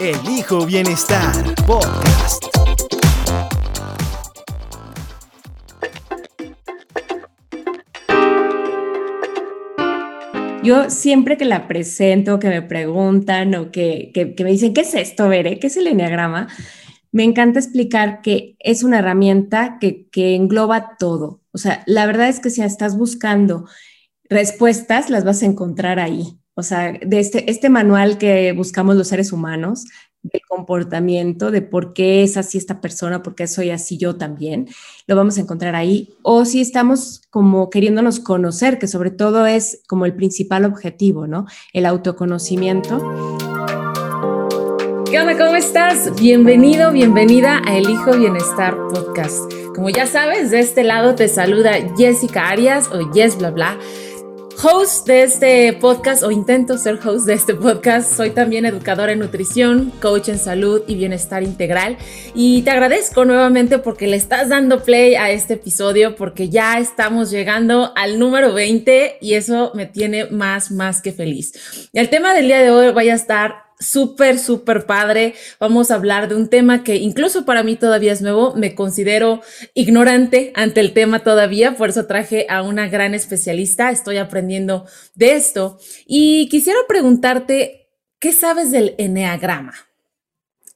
Elijo Bienestar Podcast. Yo siempre que la presento, que me preguntan o que, que, me dicen, ¿qué es esto, Veré? ¿Qué es el enneagrama? Me encanta explicar que es una herramienta que, que engloba todo. O sea, la verdad es que si estás buscando respuestas, las vas a encontrar ahí. O sea, de este, este manual que buscamos los seres humanos, del comportamiento, de por qué es así esta persona, por qué soy así yo también, lo vamos a encontrar ahí. O si estamos como queriéndonos conocer, que sobre todo es como el principal objetivo, ¿no? El autoconocimiento. ¿Qué onda? ¿Cómo estás? Bienvenido, bienvenida a El Hijo Bienestar Podcast. Como ya sabes, de este lado te saluda Jessica Arias o Yes Bla Bla host de este podcast o intento ser host de este podcast. Soy también educadora en nutrición, coach en salud y bienestar integral. Y te agradezco nuevamente porque le estás dando play a este episodio porque ya estamos llegando al número 20 y eso me tiene más, más que feliz. El tema del día de hoy vaya a estar súper, súper padre. Vamos a hablar de un tema que incluso para mí todavía es nuevo. Me considero ignorante ante el tema todavía, por eso traje a una gran especialista. Estoy aprendiendo de esto y quisiera preguntarte, ¿qué sabes del eneagrama?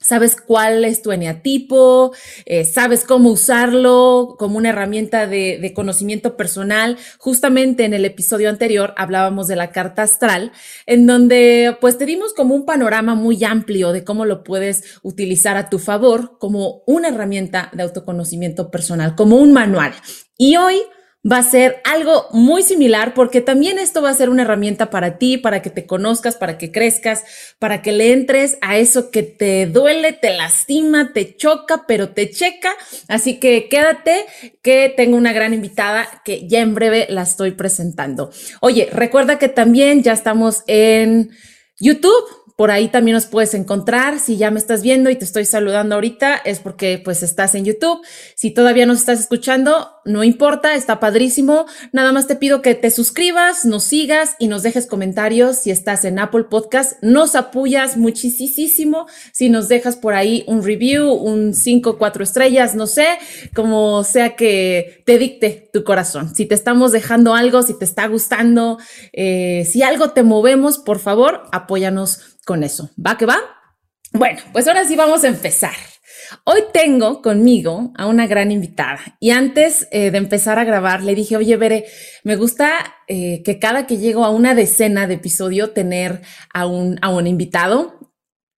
Sabes cuál es tu eneatipo, eh, sabes cómo usarlo como una herramienta de, conocimiento personal. Justamente en el episodio anterior hablábamos de la carta astral, en donde pues te dimos como un panorama muy amplio de cómo lo puedes utilizar a tu favor como una herramienta de autoconocimiento personal, como un manual. Y hoy va a ser algo muy similar porque también esto va a ser una herramienta para ti, para que te conozcas, para que crezcas, para que le entres a eso que te duele, te lastima, te choca, pero te checa. Así que quédate que tengo una gran invitada que ya en breve la estoy presentando. Oye, recuerda que también ya estamos en YouTube por ahí también nos puedes encontrar. Si ya me estás viendo y te estoy saludando ahorita, es porque pues estás en YouTube. Si todavía nos estás escuchando, no importa, está padrísimo. Nada más te pido que te suscribas, nos sigas y nos dejes comentarios. Si estás en Apple Podcast, nos apoyas muchísimo. Si nos dejas por ahí un review, un 5, 4 estrellas, no sé, como sea que te dicte tu corazón. Si te estamos dejando algo, si te está gustando, eh, si algo te movemos, por favor, apóyanos con eso. ¿Va que va? Bueno, pues ahora sí vamos a empezar. Hoy tengo conmigo a una gran invitada y antes eh, de empezar a grabar le dije, oye, Bere, me gusta eh, que cada que llego a una decena de episodio tener a un, a un invitado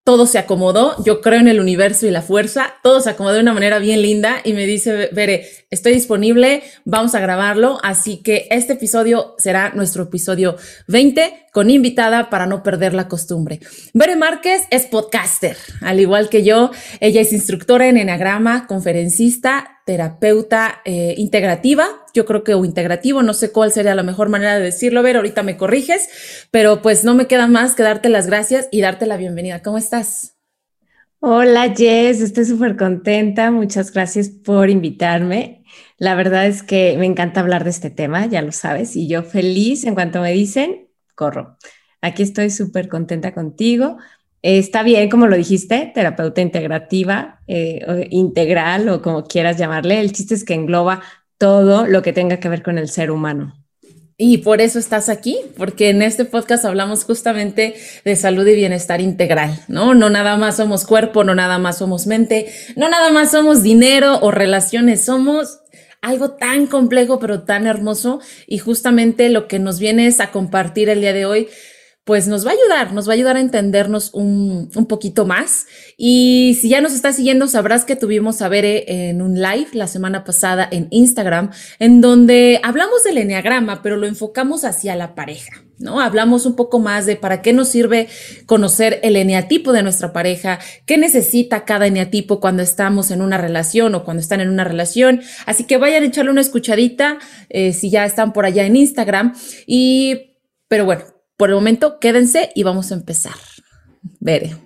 todo se acomodó, yo creo en el universo y la fuerza, todo se acomodó de una manera bien linda y me dice, Bere, estoy disponible, vamos a grabarlo, así que este episodio será nuestro episodio 20 con invitada para no perder la costumbre. Bere Márquez es podcaster, al igual que yo, ella es instructora en Enneagrama, conferencista, terapeuta eh, integrativa, yo creo que o integrativo, no sé cuál sería la mejor manera de decirlo, ver, ahorita me corriges, pero pues no me queda más que darte las gracias y darte la bienvenida. ¿Cómo estás? Hola Jess, estoy súper contenta, muchas gracias por invitarme. La verdad es que me encanta hablar de este tema, ya lo sabes, y yo feliz en cuanto me dicen, corro. Aquí estoy súper contenta contigo está bien, como lo dijiste, terapeuta integrativa, eh, integral o como quieras llamarle. El chiste es que engloba todo lo que tenga que ver con el ser humano. Y por eso estás aquí, porque en este podcast hablamos justamente de salud y bienestar integral, ¿no? No nada más somos cuerpo, no nada más somos mente, no nada más somos dinero o relaciones, somos algo tan complejo pero tan hermoso y justamente lo que nos viene es a compartir el día de hoy pues nos va a ayudar, nos va a ayudar a entendernos un, poquito más. Y si ya nos estás siguiendo, sabrás que tuvimos a Bere en un live la semana pasada en Instagram, en donde hablamos del enneagrama, pero lo enfocamos hacia la pareja. ¿no? Hablamos un poco más de para qué nos sirve conocer el eneatipo de nuestra pareja, qué necesita cada eneatipo cuando estamos en una relación o cuando están en una relación. Así que vayan a echarle una escuchadita eh, si ya están por allá en Instagram. Y, pero bueno, por el momento quédense y vamos a empezar. Vere,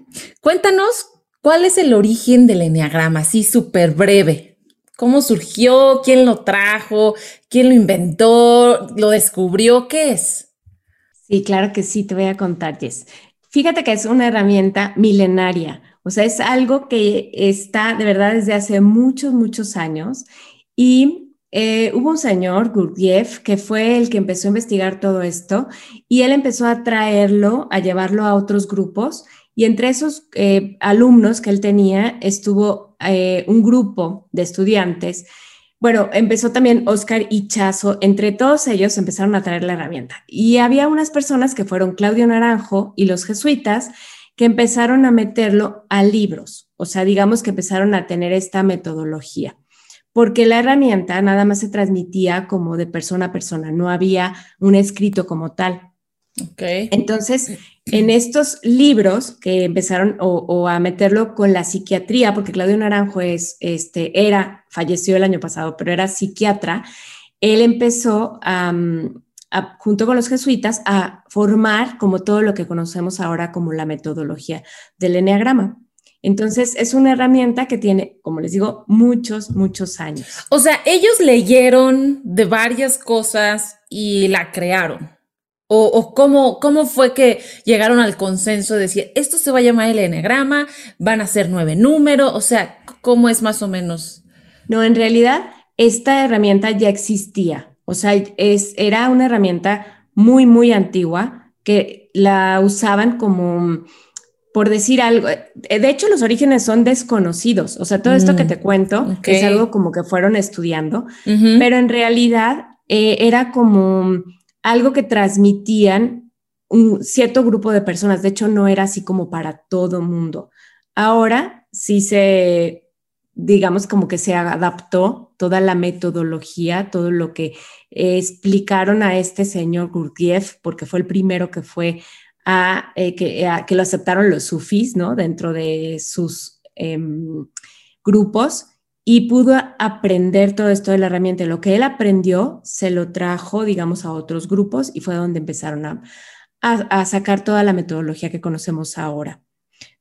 cuéntanos cuál es el origen del eneagrama, así súper breve. ¿Cómo surgió? ¿Quién lo trajo? ¿Quién lo inventó? ¿Lo descubrió? ¿Qué es? Sí, claro que sí, te voy a contar, Jess. Fíjate que es una herramienta milenaria, o sea, es algo que está de verdad desde hace muchos, muchos años. Y eh, hubo un señor, Gurdjieff, que fue el que empezó a investigar todo esto y él empezó a traerlo, a llevarlo a otros grupos. Y entre esos eh, alumnos que él tenía estuvo eh, un grupo de estudiantes bueno, empezó también Oscar y Chazo, entre todos ellos empezaron a traer la herramienta. Y había unas personas que fueron Claudio Naranjo y los jesuitas que empezaron a meterlo a libros, o sea, digamos que empezaron a tener esta metodología, porque la herramienta nada más se transmitía como de persona a persona, no había un escrito como tal. Okay. Entonces, en estos libros que empezaron o, a meterlo con la psiquiatría, porque Claudio Naranjo es, este, era, falleció el año pasado, pero era psiquiatra, él empezó junto con los jesuitas a formar como todo lo que conocemos ahora como la metodología del enneagrama. Entonces, es una herramienta que tiene, como les digo, muchos, muchos años. O sea, ellos leyeron de varias cosas y la crearon. ¿O, cómo, cómo, fue que llegaron al consenso de decir, esto se va a llamar el enegrama, van a ser nueve números? O sea, ¿cómo es más o menos? No, en realidad esta herramienta ya existía. O sea, es, era una herramienta muy, muy antigua que la usaban como, por decir algo. De hecho, los orígenes son desconocidos. O sea, todo esto que mm, te cuento es algo como que fueron estudiando, pero en realidad eh, era como algo que transmitían un cierto grupo de personas. De hecho, no era así como para todo mundo. Ahora sí se, digamos, como que se adaptó toda la metodología, todo lo que explicaron a este señor Gurdjieff, porque fue el primero que fue a, eh, que, que, lo aceptaron los sufís, ¿no? Dentro de sus em, grupos y pudo aprender todo esto de la herramienta. Lo que él aprendió se lo trajo, digamos, a otros grupos y fue donde empezaron a, a, sacar toda la metodología que conocemos ahora.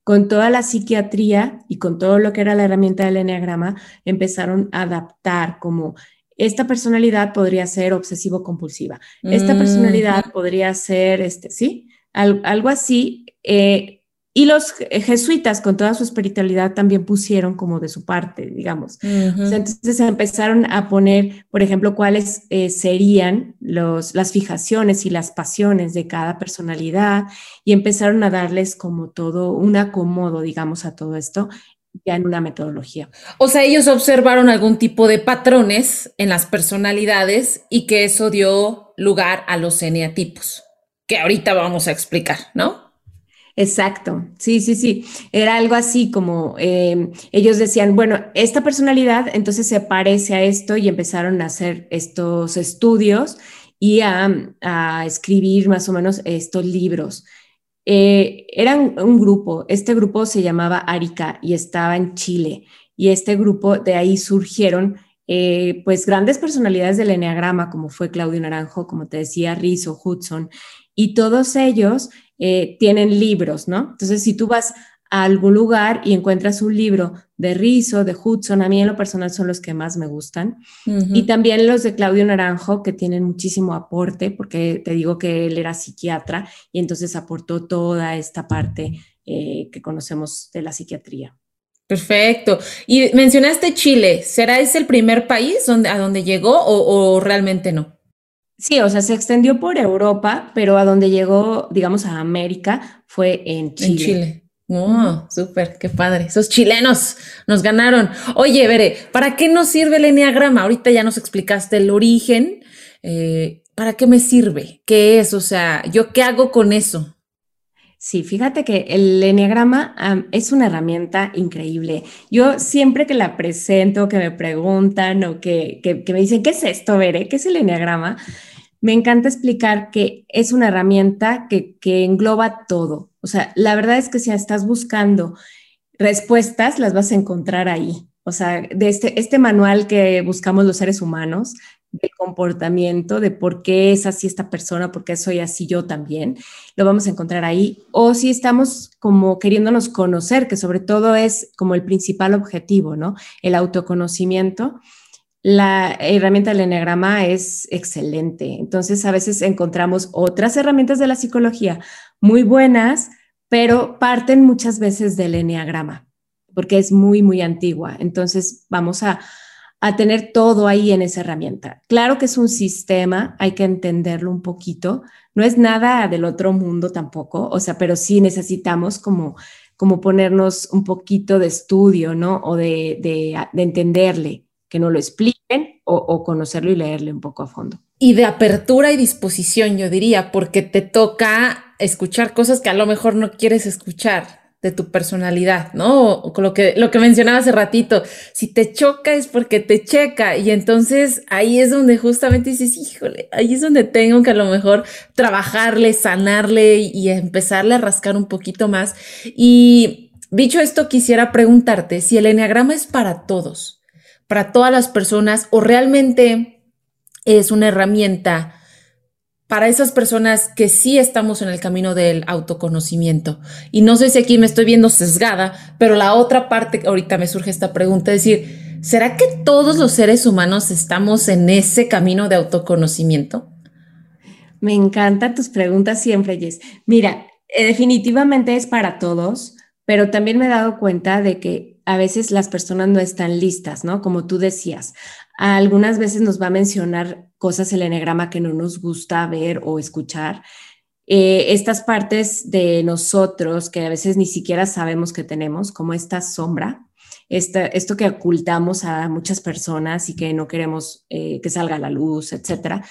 Con toda la psiquiatría y con todo lo que era la herramienta del enneagrama, empezaron a adaptar como esta personalidad podría ser obsesivo-compulsiva, esta mm. personalidad podría ser, este, ¿sí? Algo así. Eh, y los jesuitas, con toda su espiritualidad, también pusieron como de su parte, digamos. entonces empezaron a poner, por ejemplo, cuáles eh, serían los, las fijaciones y las pasiones de cada personalidad y empezaron a darles como todo un acomodo, digamos, a todo esto ya en una metodología. O sea, ellos observaron algún tipo de patrones en las personalidades y que eso dio lugar a los eneatipos, que ahorita vamos a explicar, ¿no? Exacto, sí, sí, sí. Era algo así como em, ellos decían, bueno, esta personalidad entonces se parece a esto y empezaron a hacer estos estudios y a, escribir más o menos estos libros. Eh, eran un grupo, este grupo se llamaba Arica y estaba en Chile y este grupo de ahí surgieron eh, pues grandes personalidades del Enneagrama como fue Claudio Naranjo, como te decía, Rizzo, Hudson y todos ellos eh, tienen libros, ¿no? Entonces, si tú vas a algún lugar y encuentras un libro de Rizzo, de Hudson, a mí en lo personal son los que más me gustan. Y también los de Claudio Naranjo, que tienen muchísimo aporte, porque te digo que él era psiquiatra y entonces aportó toda esta parte eh, que conocemos de la psiquiatría. Perfecto. Y mencionaste Chile, ¿será ese el primer país donde, a donde llegó o realmente no? Sí, o sea, se extendió por Europa, pero a donde llegó, digamos, a América fue en Chile. En Chile. Oh, súper, qué padre. Esos chilenos nos ganaron. Oye, Veré, ¿para qué nos sirve el enneagrama? Ahorita ya nos explicaste el origen. Eh, ¿Para qué me sirve? ¿Qué es? O sea, ¿yo qué hago con eso? Sí, fíjate que el enneagrama es una herramienta increíble. Yo siempre que la presento, que me preguntan o que, que, me dicen, ¿qué es esto, Veré? ¿Qué es el enneagrama? Me encanta explicar que es una herramienta que, engloba todo. O sea, la verdad es que si estás buscando respuestas, las vas a encontrar ahí. O sea, de este, este manual que buscamos los seres humanos, del comportamiento, de por qué es así esta persona, por qué soy así yo también, lo vamos a encontrar ahí. O si estamos como queriéndonos conocer, que sobre todo es como el principal objetivo, ¿no? El autoconocimiento. La herramienta del enneagrama es excelente. Entonces, a veces encontramos otras herramientas de la psicología muy buenas, pero parten muchas veces del enneagrama porque es muy, muy antigua. Entonces vamos a, tener todo ahí en esa herramienta. Claro que es un sistema, hay que entenderlo un poquito. No es nada del otro mundo tampoco, o sea, pero sí necesitamos como, como ponernos un poquito de estudio, ¿no? O de, de, entenderle, que no lo expliquen o, conocerlo y leerle un poco a fondo. Y de apertura y disposición, yo diría, porque te toca escuchar cosas que a lo mejor no quieres escuchar de tu personalidad, ¿no? Con lo que, lo que mencionaba hace ratito, si te choca es porque te checa y entonces ahí es donde justamente dices, híjole, ahí es donde tengo que a lo mejor trabajarle, sanarle y empezarle a rascar un poquito más. Y dicho esto, quisiera preguntarte si el enneagrama es para todos, para todas las personas o realmente es una herramienta para esas personas que sí estamos en el camino del autoconocimiento. Y no sé si aquí me estoy viendo sesgada, pero la otra parte, ahorita me surge esta pregunta, es decir, ¿será que todos los seres humanos estamos en ese camino de autoconocimiento? Me encantan tus preguntas siempre, Jess. Mira, eh, definitivamente es para todos, pero también me he dado cuenta de que a veces las personas no están listas, ¿no? Como tú decías, algunas veces nos va a mencionar cosas el enegrama que no nos gusta ver o escuchar. Eh, estas partes de nosotros que a veces ni siquiera sabemos que tenemos, como esta sombra, esto que ocultamos a muchas personas y que no queremos eh, que salga a la luz, etcétera.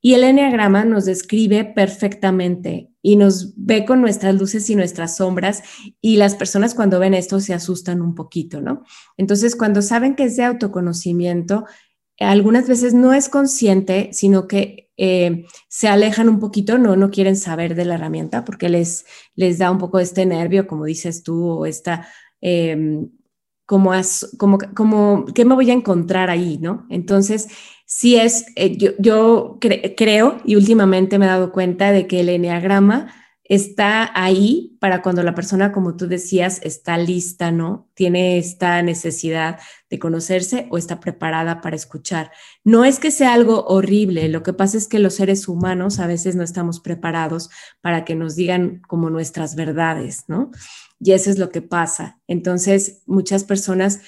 Y el enneagrama nos describe perfectamente y nos ve con nuestras luces y nuestras sombras y las personas cuando ven esto se asustan un poquito, ¿no? Entonces, cuando saben que es de autoconocimiento, algunas veces no es consciente, sino que eh, se alejan un poquito, no, no quieren saber de la herramienta porque les, les da un poco este nervio, como dices tú, o esta, em, como, como, como, ¿qué me voy a encontrar ahí? ¿no? Entonces, sí es, eh, yo, yo creo y últimamente me he dado cuenta de que el enneagrama está ahí para cuando la persona, como tú decías, está lista, ¿no? Tiene esta necesidad de conocerse o está preparada para escuchar. No es que sea algo horrible, lo que pasa es que los seres humanos a veces no estamos preparados para que nos digan como nuestras verdades, ¿no? Y eso es lo que pasa. Entonces, muchas personas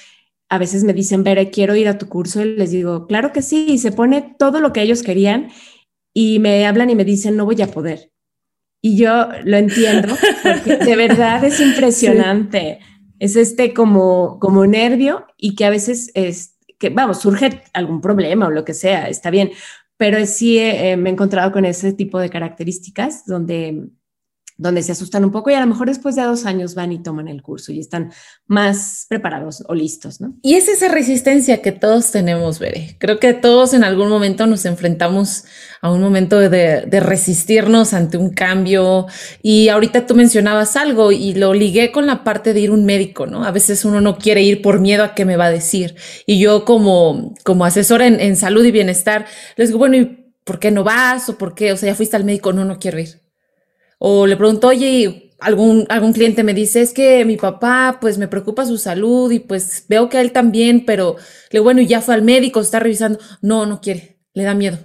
a veces me dicen, Bere, quiero ir a tu curso y les digo, claro que sí, y se pone todo lo que ellos querían y me hablan y me dicen, no voy a poder y yo lo entiendo, porque de verdad es impresionante. Es este como, como nervio y que a veces es, que vamos, surge algún problema o lo que sea, está bien, pero sí eh, me he encontrado con ese tipo de características donde donde se asustan un poco y a lo mejor después de dos años van y toman el curso y están más preparados o listos, ¿no? Y es esa resistencia que todos tenemos, Bere. Creo que todos en algún momento nos enfrentamos a un momento de, resistirnos ante un cambio. Y ahorita tú mencionabas algo y lo ligué con la parte de ir un médico, ¿no? A veces uno no quiere ir por miedo a qué me va a decir. Y yo como, como asesora en, en salud y bienestar, les digo, bueno, ¿y por qué no vas? ¿O por qué? O sea, ya fuiste al médico, no, no quiero ir o le pregunto, oye, algún, algún cliente me dice, es que mi papá, pues me preocupa su salud y pues veo que a él también, pero le bueno, ya fue al médico, está revisando. No, no quiere, le da miedo.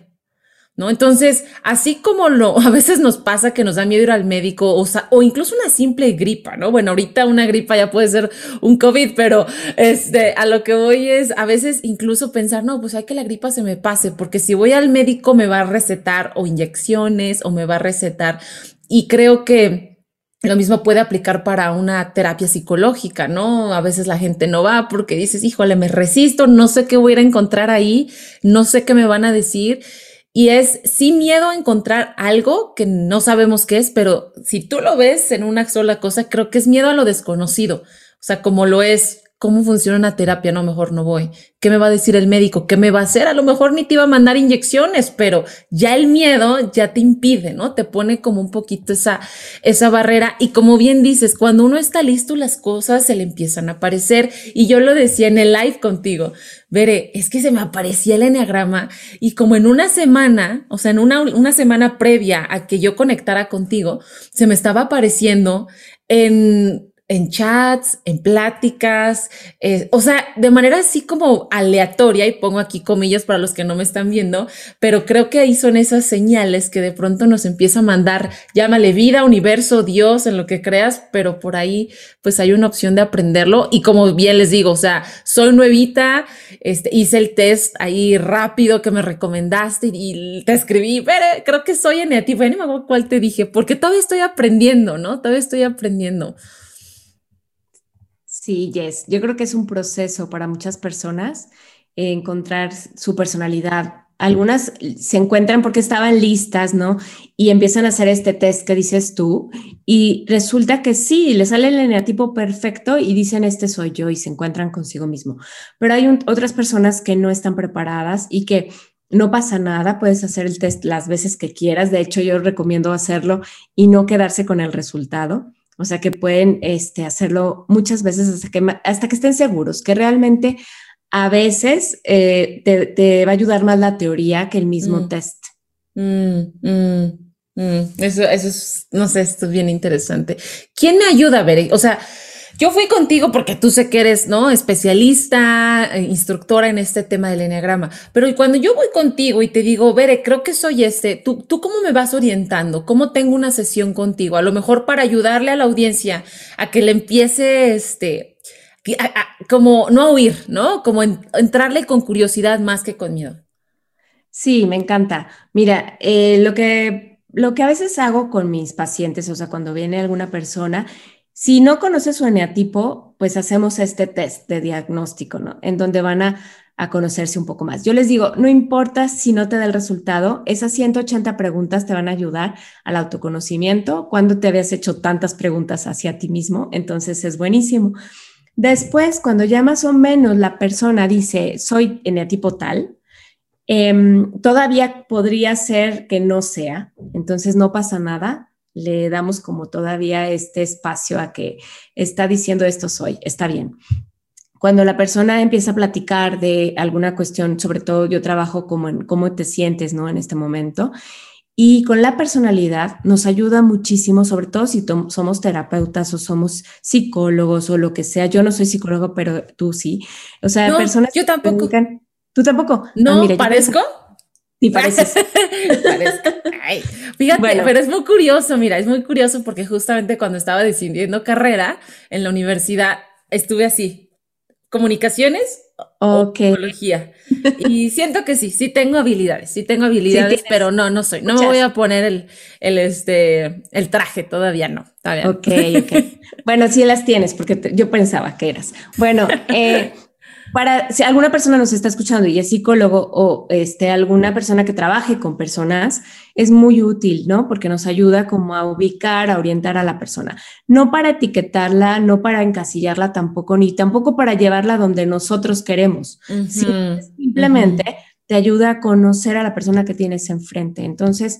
¿No? Entonces, así como lo, a veces nos pasa que nos da miedo ir al médico o, o, incluso una simple gripa, ¿no? Bueno, ahorita una gripa ya puede ser un COVID, pero este, a lo que voy es a veces incluso pensar, no, pues hay que la gripa se me pase, porque si voy al médico me va a recetar o inyecciones o me va a recetar y creo que lo mismo puede aplicar para una terapia psicológica, ¿no? A veces la gente no va porque dices, híjole, me resisto, no sé qué voy a encontrar ahí, no sé qué me van a decir. Y es sin miedo a encontrar algo que no sabemos qué es, pero si tú lo ves en una sola cosa, creo que es miedo a lo desconocido. O sea, como lo es cómo funciona una terapia, no, mejor no voy. ¿Qué me va a decir el médico? ¿Qué me va a hacer? A lo mejor ni te iba a mandar inyecciones, pero ya el miedo ya te impide, ¿no? Te pone como un poquito esa, esa barrera. Y como bien dices, cuando uno está listo, las cosas se le empiezan a aparecer. Y yo lo decía en el live contigo, veré, es que se me aparecía el enneagrama y como en una semana, o sea, en una, una semana previa a que yo conectara contigo, se me estaba apareciendo en en chats, en pláticas, eh, o sea, de manera así como aleatoria, y pongo aquí comillas para los que no me están viendo, pero creo que ahí son esas señales que de pronto nos empieza a mandar, llámale vida, universo, Dios, en lo que creas, pero por ahí pues hay una opción de aprenderlo y como bien les digo, o sea, soy nuevita, este, hice el test ahí rápido que me recomendaste y, te escribí, pero creo que soy eneativo, ni me cuál te dije, porque todavía estoy aprendiendo, ¿no? Todavía estoy aprendiendo. Sí, Yes, yo creo que es un proceso para muchas personas encontrar su personalidad. Algunas se encuentran porque estaban listas, ¿no? Y empiezan a hacer este test que dices tú y resulta que sí, le sale el eneatipo perfecto y dicen, este soy yo y se encuentran consigo mismo. Pero hay otras personas que no están preparadas y que no pasa nada, puedes hacer el test las veces que quieras. De hecho, yo recomiendo hacerlo y no quedarse con el resultado o sea, que pueden este, hacerlo muchas veces hasta que, hasta que estén seguros, que realmente a veces eh, te, va a ayudar más la teoría que el mismo mm. test. Mm, mm, eso, eso es, no sé, esto es bien interesante. ¿Quién me ayuda a ver? O sea, yo fui contigo porque tú sé que eres, ¿no? Especialista, eh, instructora en este tema del enneagrama. Pero cuando yo voy contigo y te digo, Bere, creo que soy este, ¿tú, ¿tú cómo me vas orientando? ¿Cómo tengo una sesión contigo? A lo mejor para ayudarle a la audiencia a que le empiece, este, como no a huir, ¿no? Como entrarle con curiosidad más que con miedo. Sí, me encanta. Mira, eh, lo que lo que a veces hago con mis pacientes, o sea, cuando viene alguna persona, si no conoces su eneatipo, pues hacemos este test de diagnóstico, ¿no? En donde van a, conocerse un poco más. Yo les digo, no importa si no te da el resultado, esas 180 preguntas te van a ayudar al autoconocimiento cuando te habías hecho tantas preguntas hacia ti mismo, entonces es buenísimo. Después, cuando ya más o menos la persona dice, soy eneatipo tal, em, todavía podría ser que no sea, entonces no pasa nada le damos como todavía este espacio a que está diciendo esto soy, está bien. Cuando la persona empieza a platicar de alguna cuestión, sobre todo yo trabajo como en cómo te sientes, ¿no? En este momento. Y con la personalidad nos ayuda muchísimo, sobre todo si somos terapeutas o somos psicólogos o lo que sea. Yo no soy psicólogo, pero tú sí. O sea, personas. Yo tampoco. ¿Tú tampoco? No, ah, parezco. Sí, parece. fíjate, pero es muy curioso, mira, es muy curioso porque justamente cuando estaba decidiendo carrera en la universidad estuve así, comunicaciones o psicología. Y siento que sí, sí tengo habilidades, sí tengo habilidades, pero no, no soy, no me voy a poner el, el, este, el traje, todavía no. Todavía ok, ok. Bueno, sí las tienes, porque yo pensaba que eras. Bueno, eh, para si alguna persona nos está escuchando y es psicólogo o este, alguna persona que trabaje con personas, es muy útil, ¿no? Porque nos ayuda como a ubicar, a orientar a la persona. No para etiquetarla, no para encasillarla tampoco, ni tampoco para llevarla donde nosotros queremos. simplemente te ayuda a conocer a la persona que tienes enfrente. Entonces,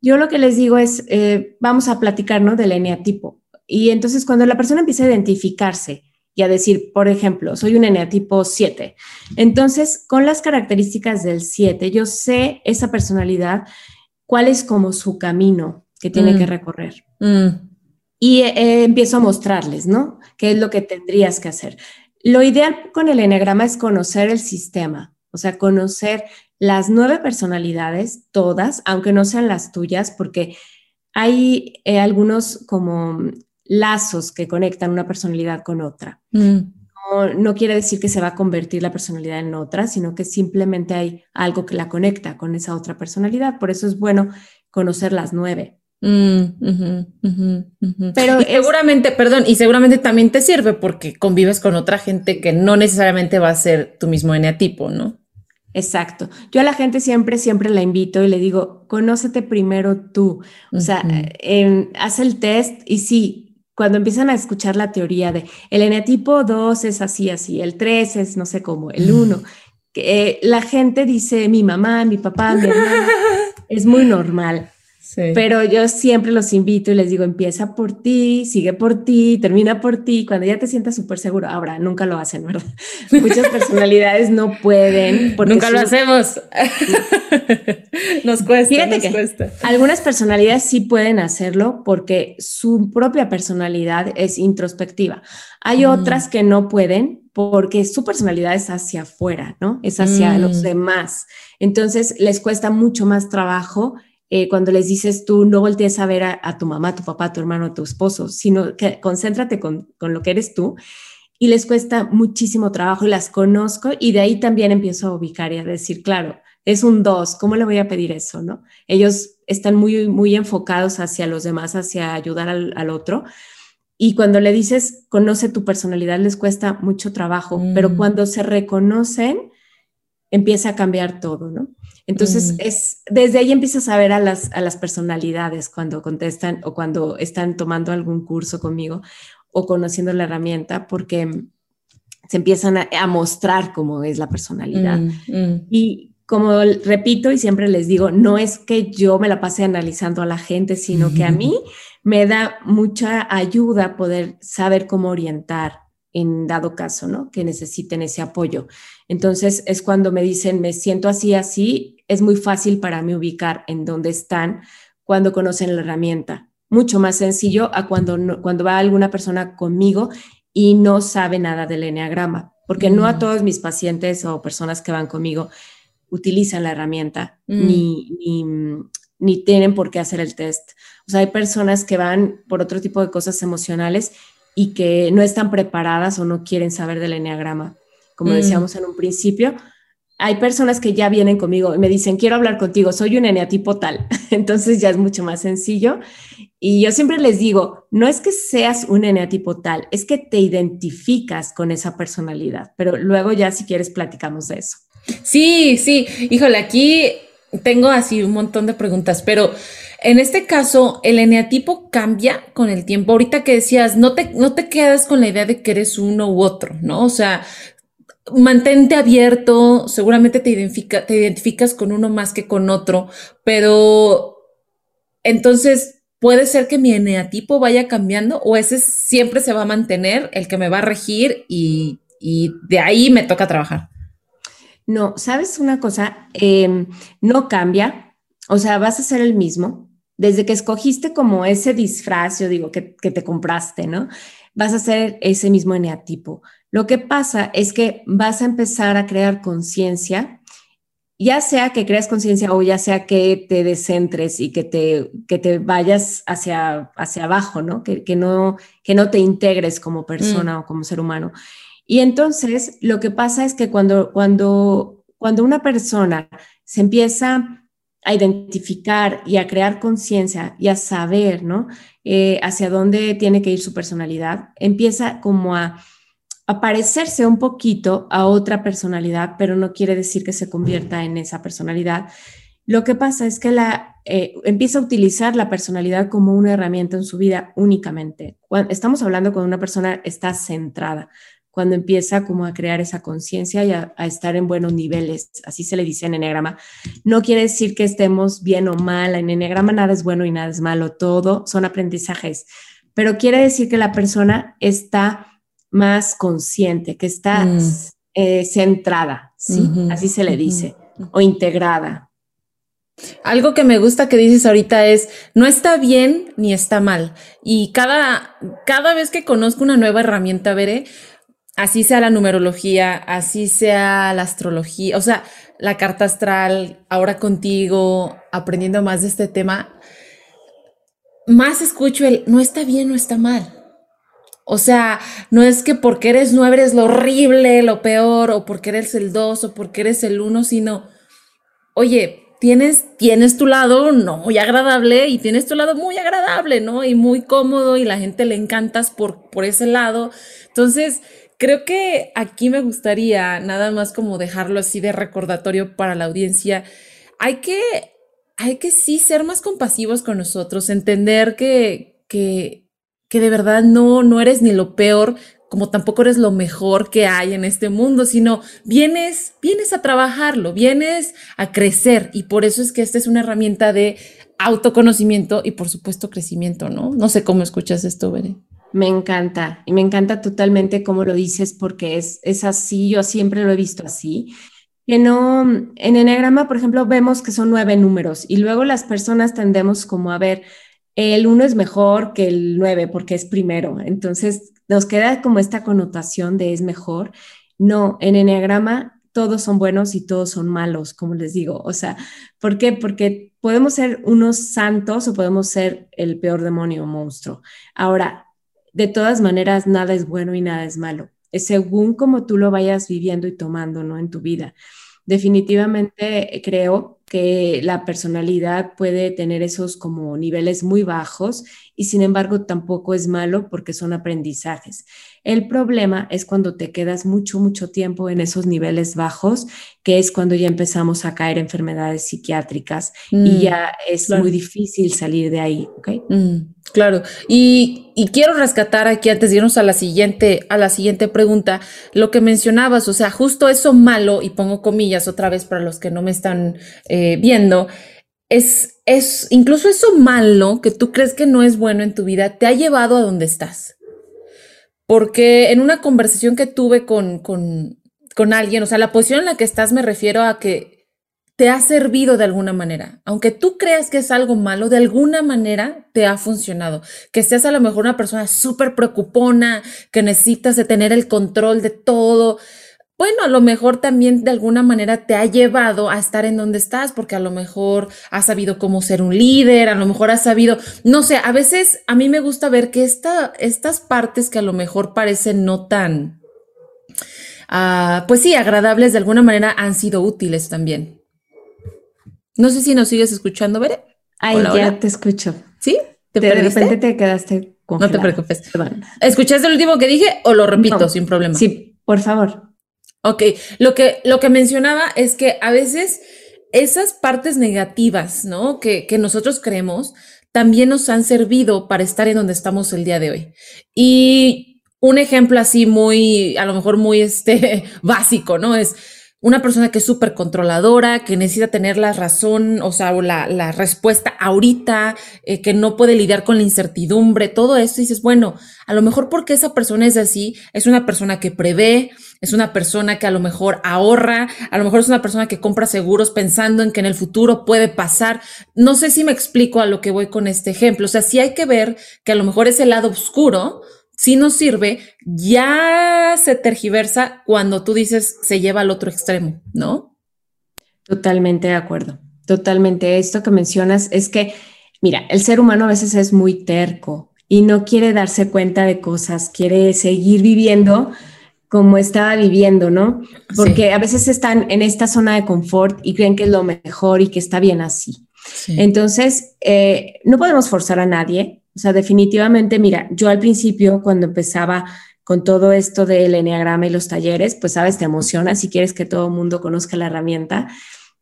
yo lo que les digo es, eh, vamos a platicar, ¿no? Del eneatipo. Y entonces cuando la persona empieza a identificarse, y a decir, por ejemplo, soy un eneatipo 7. Entonces, con las características del 7, yo sé esa personalidad, cuál es como su camino que tiene que mm. recorrer. Mm. Y eh, empiezo a mostrarles, ¿no? ¿Qué es lo que tendrías que hacer? Lo ideal con el enegrama es conocer el sistema, o sea, conocer las nueve personalidades, todas, aunque no sean las tuyas, porque hay eh, algunos como lazos que conectan una personalidad con otra. Mm. No, quiere decir que se va a convertir la personalidad en otra, sino que simplemente hay algo que la conecta con esa otra personalidad. Por eso es bueno conocer las nueve. Mm, Pero seguramente, perdón, y seguramente también te sirve porque convives con otra gente que no necesariamente va a ser tu mismo eneatipo, ¿no? Exacto. Yo a la gente siempre, siempre la invito y le digo, conócete primero tú. O sea, haz el test y sí, cuando empiezan a escuchar la teoría de el eneatipo 2 es así, así, el 3 es no sé cómo, el 1, que eh, la gente dice mi mamá, mi papá, mi hermana, es muy normal. Pero yo siempre los invito y les digo, empieza por ti, sigue por ti, termina por ti, cuando ya te sientas súper seguro. Ahora, nunca lo hacen, ¿verdad? Muchas personalidades no pueden. Porque nunca lo hacemos. nos cuesta, nos cuesta. Algunas personalidades sí pueden hacerlo porque su propia personalidad es introspectiva. Hay mm. otras que no pueden porque su personalidad es hacia afuera, ¿no? Es hacia los mm. demás. Entonces les cuesta mucho más trabajo eh, cuando les dices tú, no voltees a ver a, tu mamá, tu papá, tu hermano, tu esposo, sino que concéntrate con, con lo que eres tú. Y les cuesta muchísimo trabajo y las conozco y de ahí también empiezo a ubicar y a decir, claro, es un dos, ¿cómo le voy a pedir eso? ¿no? Ellos están muy, muy enfocados hacia los demás, hacia ayudar al, al otro. Y cuando le dices, conoce tu personalidad, les cuesta mucho trabajo, pero mm. cuando se reconocen, empieza a cambiar todo, ¿no? Entonces, mm. es, desde ahí empiezas a ver a las, a las personalidades cuando contestan o cuando están tomando algún curso conmigo o conociendo la herramienta, porque se empiezan a, mostrar cómo es la personalidad. Mm. Y como repito y siempre les digo, no es que yo me la pase analizando a la gente, sino que a mí me da mucha ayuda poder saber cómo orientar en dado caso, ¿no? Que necesiten ese apoyo. Entonces es cuando me dicen, me siento así, así, es muy fácil para mí ubicar en dónde están cuando conocen la herramienta. Mucho más sencillo a cuando, cuando va alguna persona conmigo y no sabe nada del enneagrama, porque no a mm. todos mis pacientes o personas que van conmigo utilizan la herramienta mm. ni, ni, ni tienen por qué hacer el test. O sea, hay personas que van por otro tipo de cosas emocionales y que no están preparadas o no quieren saber del enneagrama. Como mm. decíamos en un principio, hay personas que ya vienen conmigo y me dicen, quiero hablar contigo, soy un eneatipo tal. Entonces ya es mucho más sencillo. Y yo siempre les digo, no es que seas un eneatipo tal, es que te identificas con esa personalidad. Pero luego ya si quieres platicamos de eso. Sí, sí. Híjole, aquí tengo así un montón de preguntas, pero en este caso, el eneatipo cambia con el tiempo. Ahorita que decías, no te, no te quedas con la idea de que eres uno u otro, ¿no? O sea, mantente abierto, seguramente te, identifica, te identificas con uno más que con otro, pero entonces puede ser que mi eneatipo vaya cambiando o ese siempre se va a mantener, el que me va a regir y, de ahí me toca trabajar. No, sabes una cosa, em, no cambia, o sea, vas a ser el mismo, desde que escogiste como ese disfraz, yo digo, que, te compraste, ¿no? Vas a ser ese mismo eneatipo. Lo que pasa es que vas a empezar a crear conciencia, ya sea que creas conciencia o ya sea que te descentres y que te, que te vayas hacia, hacia abajo, ¿no? Que, no, que no te integres como persona mm. o como ser humano. Y entonces lo que pasa es que cuando, cuando, cuando una persona se empieza a identificar y a crear conciencia y a saber, ¿no? Eh, hacia dónde tiene que ir su personalidad, empieza como a, parecerse un poquito a otra personalidad, pero no quiere decir que se convierta en esa personalidad. Lo que pasa es que la, eh, empieza a utilizar la personalidad como una herramienta en su vida únicamente. Cuando estamos hablando cuando una persona está centrada, cuando empieza como a crear esa conciencia y a, estar en buenos niveles, así se le dice en Enneagrama. No quiere decir que estemos bien o mal, en Enneagrama nada es bueno y nada es malo, todo son aprendizajes, pero quiere decir que la persona está más consciente, que está mm. eh, centrada, ¿sí? así se le dice, o integrada. Algo que me gusta que dices ahorita es, no está bien ni está mal. Y cada, cada vez que conozco una nueva herramienta, veré, así sea la numerología, así sea la astrología, o sea, la carta astral, ahora contigo, aprendiendo más de este tema, más escucho el no está bien, no está mal. O sea, no es que porque eres nueve eres lo horrible, lo peor, o porque eres el dos, o porque eres el uno, sino, oye, tienes, tienes tu lado no muy agradable y tienes tu lado muy agradable, ¿no? Y muy cómodo y la gente le encantas por, por ese lado. Entonces, Creo que aquí me gustaría nada más como dejarlo así de recordatorio para la audiencia. Hay que, hay que sí ser más compasivos con nosotros, entender que, que, que de verdad no, no eres ni lo peor, como tampoco eres lo mejor que hay en este mundo, sino vienes, vienes a trabajarlo, vienes a crecer y por eso es que esta es una herramienta de autoconocimiento y por supuesto crecimiento, ¿no? No sé cómo escuchas esto, Bere. Me encanta y me encanta totalmente cómo lo dices porque es, es así, yo siempre lo he visto así. Que no, en Enneagrama, por ejemplo, vemos que son nueve números y luego las personas tendemos como a ver, el uno es mejor que el nueve porque es primero. Entonces nos queda como esta connotación de es mejor. No, en Enneagrama todos son buenos y todos son malos, como les digo. O sea, ¿por qué? Porque podemos ser unos santos o podemos ser el peor demonio monstruo. Ahora, de todas maneras, nada es bueno y nada es malo. Es según como tú lo vayas viviendo y tomando, ¿no? En tu vida. Definitivamente creo que la personalidad puede tener esos como niveles muy bajos y sin embargo tampoco es malo porque son aprendizajes. El problema es cuando te quedas mucho, mucho tiempo en esos niveles bajos, que es cuando ya empezamos a caer enfermedades psiquiátricas y mm, ya es muy difícil salir de ahí. ¿okay? Mm, claro. Y, y, quiero rescatar aquí antes de irnos a la siguiente, a la siguiente pregunta, lo que mencionabas, o sea, justo eso malo, y pongo comillas otra vez para los que no me están eh, viendo, es, es incluso eso malo que tú crees que no es bueno en tu vida, te ha llevado a donde estás. Porque en una conversación que tuve con, con, con alguien, o sea, la posición en la que estás me refiero a que te ha servido de alguna manera. Aunque tú creas que es algo malo, de alguna manera te ha funcionado. Que seas a lo mejor una persona súper preocupona, que necesitas de tener el control de todo, bueno, a lo mejor también de alguna manera te ha llevado a estar en donde estás, porque a lo mejor has sabido cómo ser un líder, a lo mejor has sabido, no sé, a veces a mí me gusta ver que esta, estas partes que a lo mejor parecen no tan, uh, pues sí, agradables de alguna manera han sido útiles también. No sé si nos sigues escuchando, Bere. Ay, ya te escucho. ¿Sí? ¿Te de repente te quedaste No te preocupes. Perdón. ¿Escuchaste el último que dije o lo repito sin problema? Sí, por favor. Ok, lo que, lo que mencionaba es que a veces esas partes negativas, ¿no? Que, que nosotros creemos, también nos han servido para estar en donde estamos el día de hoy. Y un ejemplo así muy, a lo mejor muy este, básico, ¿no? Es una persona que es súper controladora, que necesita tener la razón, o sea, la, la respuesta ahorita, eh, que no puede lidiar con la incertidumbre, todo esto, dices, bueno, a lo mejor porque esa persona es así, es una persona que prevé, es una persona que a lo mejor ahorra, a lo mejor es una persona que compra seguros pensando en que en el futuro puede pasar. No sé si me explico a lo que voy con este ejemplo, o sea, sí hay que ver que a lo mejor ese lado oscuro, si nos sirve, ya se tergiversa cuando tú dices se lleva al otro extremo, ¿no? Totalmente de acuerdo. Totalmente. Esto que mencionas es que, mira, el ser humano a veces es muy terco y no quiere darse cuenta de cosas, quiere seguir viviendo como estaba viviendo, ¿no? Porque a veces están en esta zona de confort y creen que es lo mejor y que está bien así. Entonces, eh, no podemos forzar a nadie, o sea, definitivamente, mira, yo al principio cuando empezaba con todo esto del enneagrama y los talleres, pues sabes, te emociona si quieres que todo el mundo conozca la herramienta.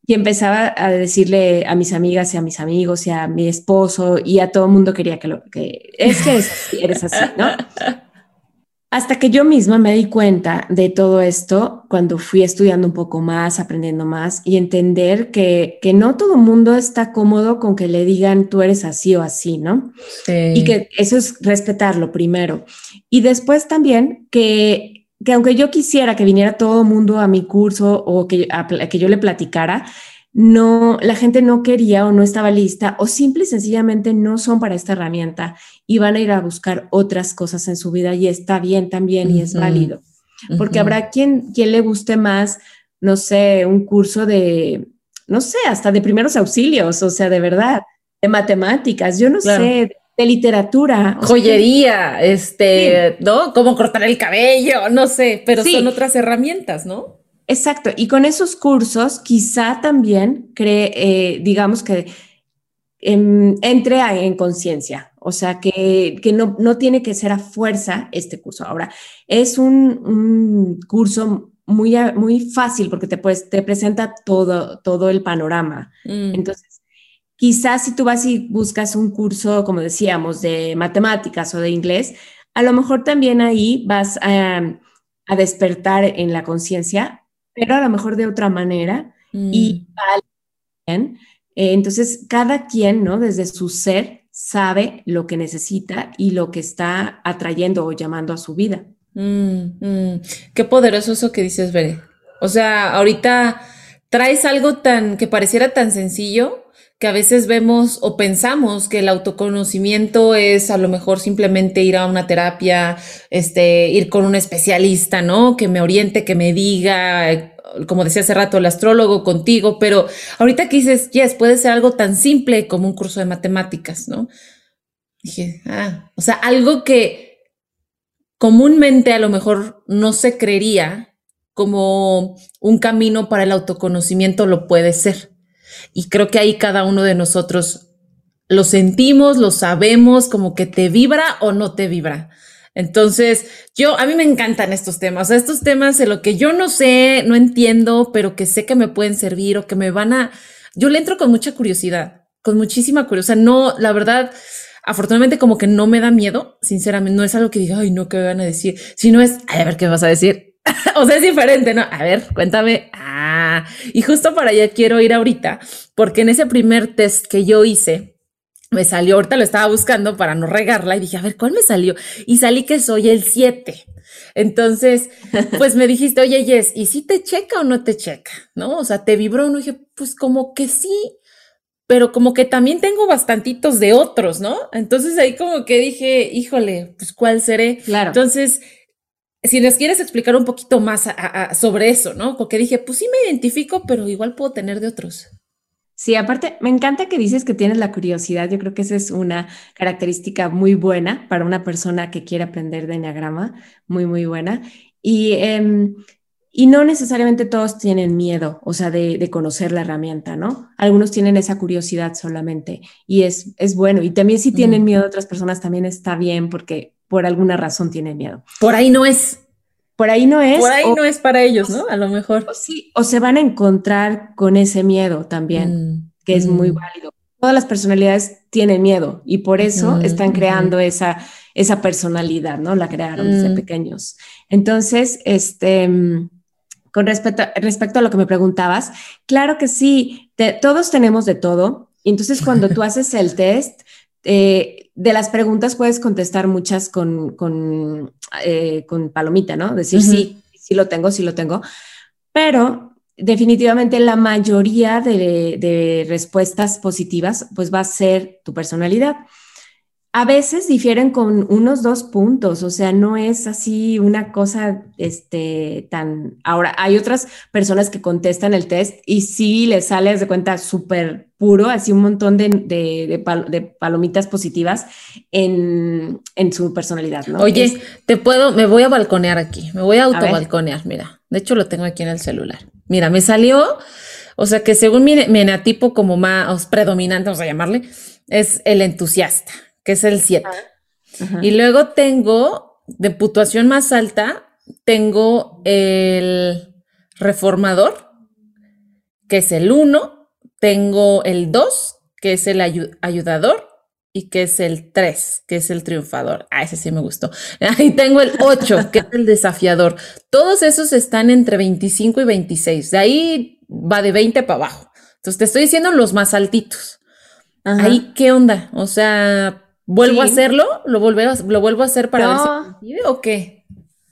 Y empezaba a decirle a mis amigas y a mis amigos y a mi esposo y a todo el mundo quería que lo que es que eres así, ¿no? Hasta que yo misma me di cuenta de todo esto cuando fui estudiando un poco más, aprendiendo más y entender que, que no todo mundo está cómodo con que le digan tú eres así o así, ¿no? Y que eso es respetarlo primero. Y después también que, que aunque yo quisiera que viniera todo mundo a mi curso o que, que yo le platicara, no, la gente no quería o no estaba lista o simple y sencillamente no son para esta herramienta y van a ir a buscar otras cosas en su vida y está bien también y es válido. Porque habrá quien, quien le guste más, no sé, un curso de, no sé, hasta de primeros auxilios, o sea, de verdad, de matemáticas, yo no sé, de literatura. Joyería, este, ¿no? Cómo cortar el cabello, no sé, pero son otras herramientas, ¿no? Exacto, y con esos cursos quizá también cree, eh, digamos que entre en conciencia, o sea, que, no, no, tiene que ser a fuerza este curso. Ahora, es un, curso muy, muy fácil porque te, pues, te presenta todo, todo el panorama. Mm. Entonces, quizás si tú vas y buscas un curso, como decíamos, de matemáticas o de inglés, a lo mejor también ahí vas a, despertar en la conciencia, pero a lo mejor de otra manera y mm. bien. Eh, entonces, cada quien, ¿no? Desde su ser sabe lo que necesita y lo que está atrayendo o llamando a su vida. Mm, mm. Qué poderoso eso que dices, Bere. O sea, ahorita traes algo tan que pareciera tan sencillo que a veces vemos o pensamos que el autoconocimiento es a lo mejor simplemente ir a una terapia, este, ir con un especialista, ¿no? Que me oriente, que me diga, como decía hace rato, el astrólogo contigo, pero ahorita que dices, yes, puede ser algo tan simple como un curso de matemáticas, ¿no? Dije, ah, o sea, algo que comúnmente a lo mejor no se creería como un camino para el autoconocimiento lo puede ser. Y creo que ahí cada uno de nosotros lo sentimos, lo sabemos, como que te vibra o no te vibra. Entonces, yo, a mí me encantan estos temas, estos temas de lo que yo no sé, no entiendo, pero que sé que me pueden servir o que me van a, yo le entro con mucha curiosidad, con muchísima curiosidad. No, la verdad, afortunadamente como que no me da miedo, sinceramente, no es algo que diga, ay, no, ¿qué me van a decir? Sino es, a ver, ¿qué vas a decir? o sea, es diferente, ¿no? A ver, cuéntame. Ah, y justo para allá quiero ir ahorita, porque en ese primer test que yo hice, me salió, ahorita lo estaba buscando para no regarla y dije, a ver, ¿cuál me salió? Y salí que soy el 7. Entonces, pues me dijiste, oye, Jess, ¿y si te checa o no te checa? ¿No? O sea, te vibró, no dije, pues como que sí, pero como que también tengo bastantitos de otros, ¿no? Entonces ahí como que dije, híjole, pues cuál seré. Claro. Entonces, si les quieres explicar un poquito más sobre eso, ¿no? Porque dije, pues sí me identifico, pero igual puedo tener de otros. Sí, aparte, me encanta que dices que tienes la curiosidad. Yo creo que esa es una característica muy buena para una persona que quiere aprender de enneagrama, muy, muy buena. Y, em, y no necesariamente todos tienen miedo, o sea, de, conocer la herramienta, ¿no? Algunos tienen esa curiosidad solamente y es, es bueno. Y también si tienen miedo otras personas, también está bien porque por alguna razón tiene miedo. Por ahí no es. Por ahí no es. Por ahí no es para ellos, ¿no? A lo mejor. O sí, o se van a encontrar con ese miedo también, mm, que es muy mm. válido. Todas las personalidades tienen miedo y por eso están creando esa, esa personalidad, ¿no? La crearon desde mm. pequeños. Entonces, este, con respecto, respecto a lo que me preguntabas, claro que sí, todos tenemos de todo. Entonces, cuando tú haces el test, eh, de las preguntas puedes contestar muchas con, con, eh, con palomita, ¿no? Decir sí, sí lo tengo, sí lo tengo. Pero definitivamente la mayoría de, de respuestas positivas, pues va a ser tu personalidad. A veces difieren con unos dos puntos, o sea, no es así una cosa este, tan... Ahora, hay otras personas que contestan el test y sí les sale de cuenta súper puro, así un montón de, de, palomitas positivas en, en, su personalidad, ¿no? Oye, te puedo, me voy a balconear aquí, me voy a autobalconear, mira, de hecho lo tengo aquí en el celular. Mira, me salió, o sea que según mi, mi enatipo como más predominante, vamos a llamarle, es el entusiasta que es el 7. Y luego tengo, de puntuación más alta, tengo el reformador, que es el 1, tengo el 2, que es el ayudador, y que es el 3, que es el triunfador. Ah, ese sí me gustó. Ahí tengo el 8, que es el desafiador. Todos esos están entre 25 y 26. De ahí va de 20 para abajo. Entonces te estoy diciendo los más altitos. Ahí, ¿qué onda? O sea, ¿Vuelvo a hacerlo? ¿Lo, ¿Lo vuelvo a hacer para ver si o qué?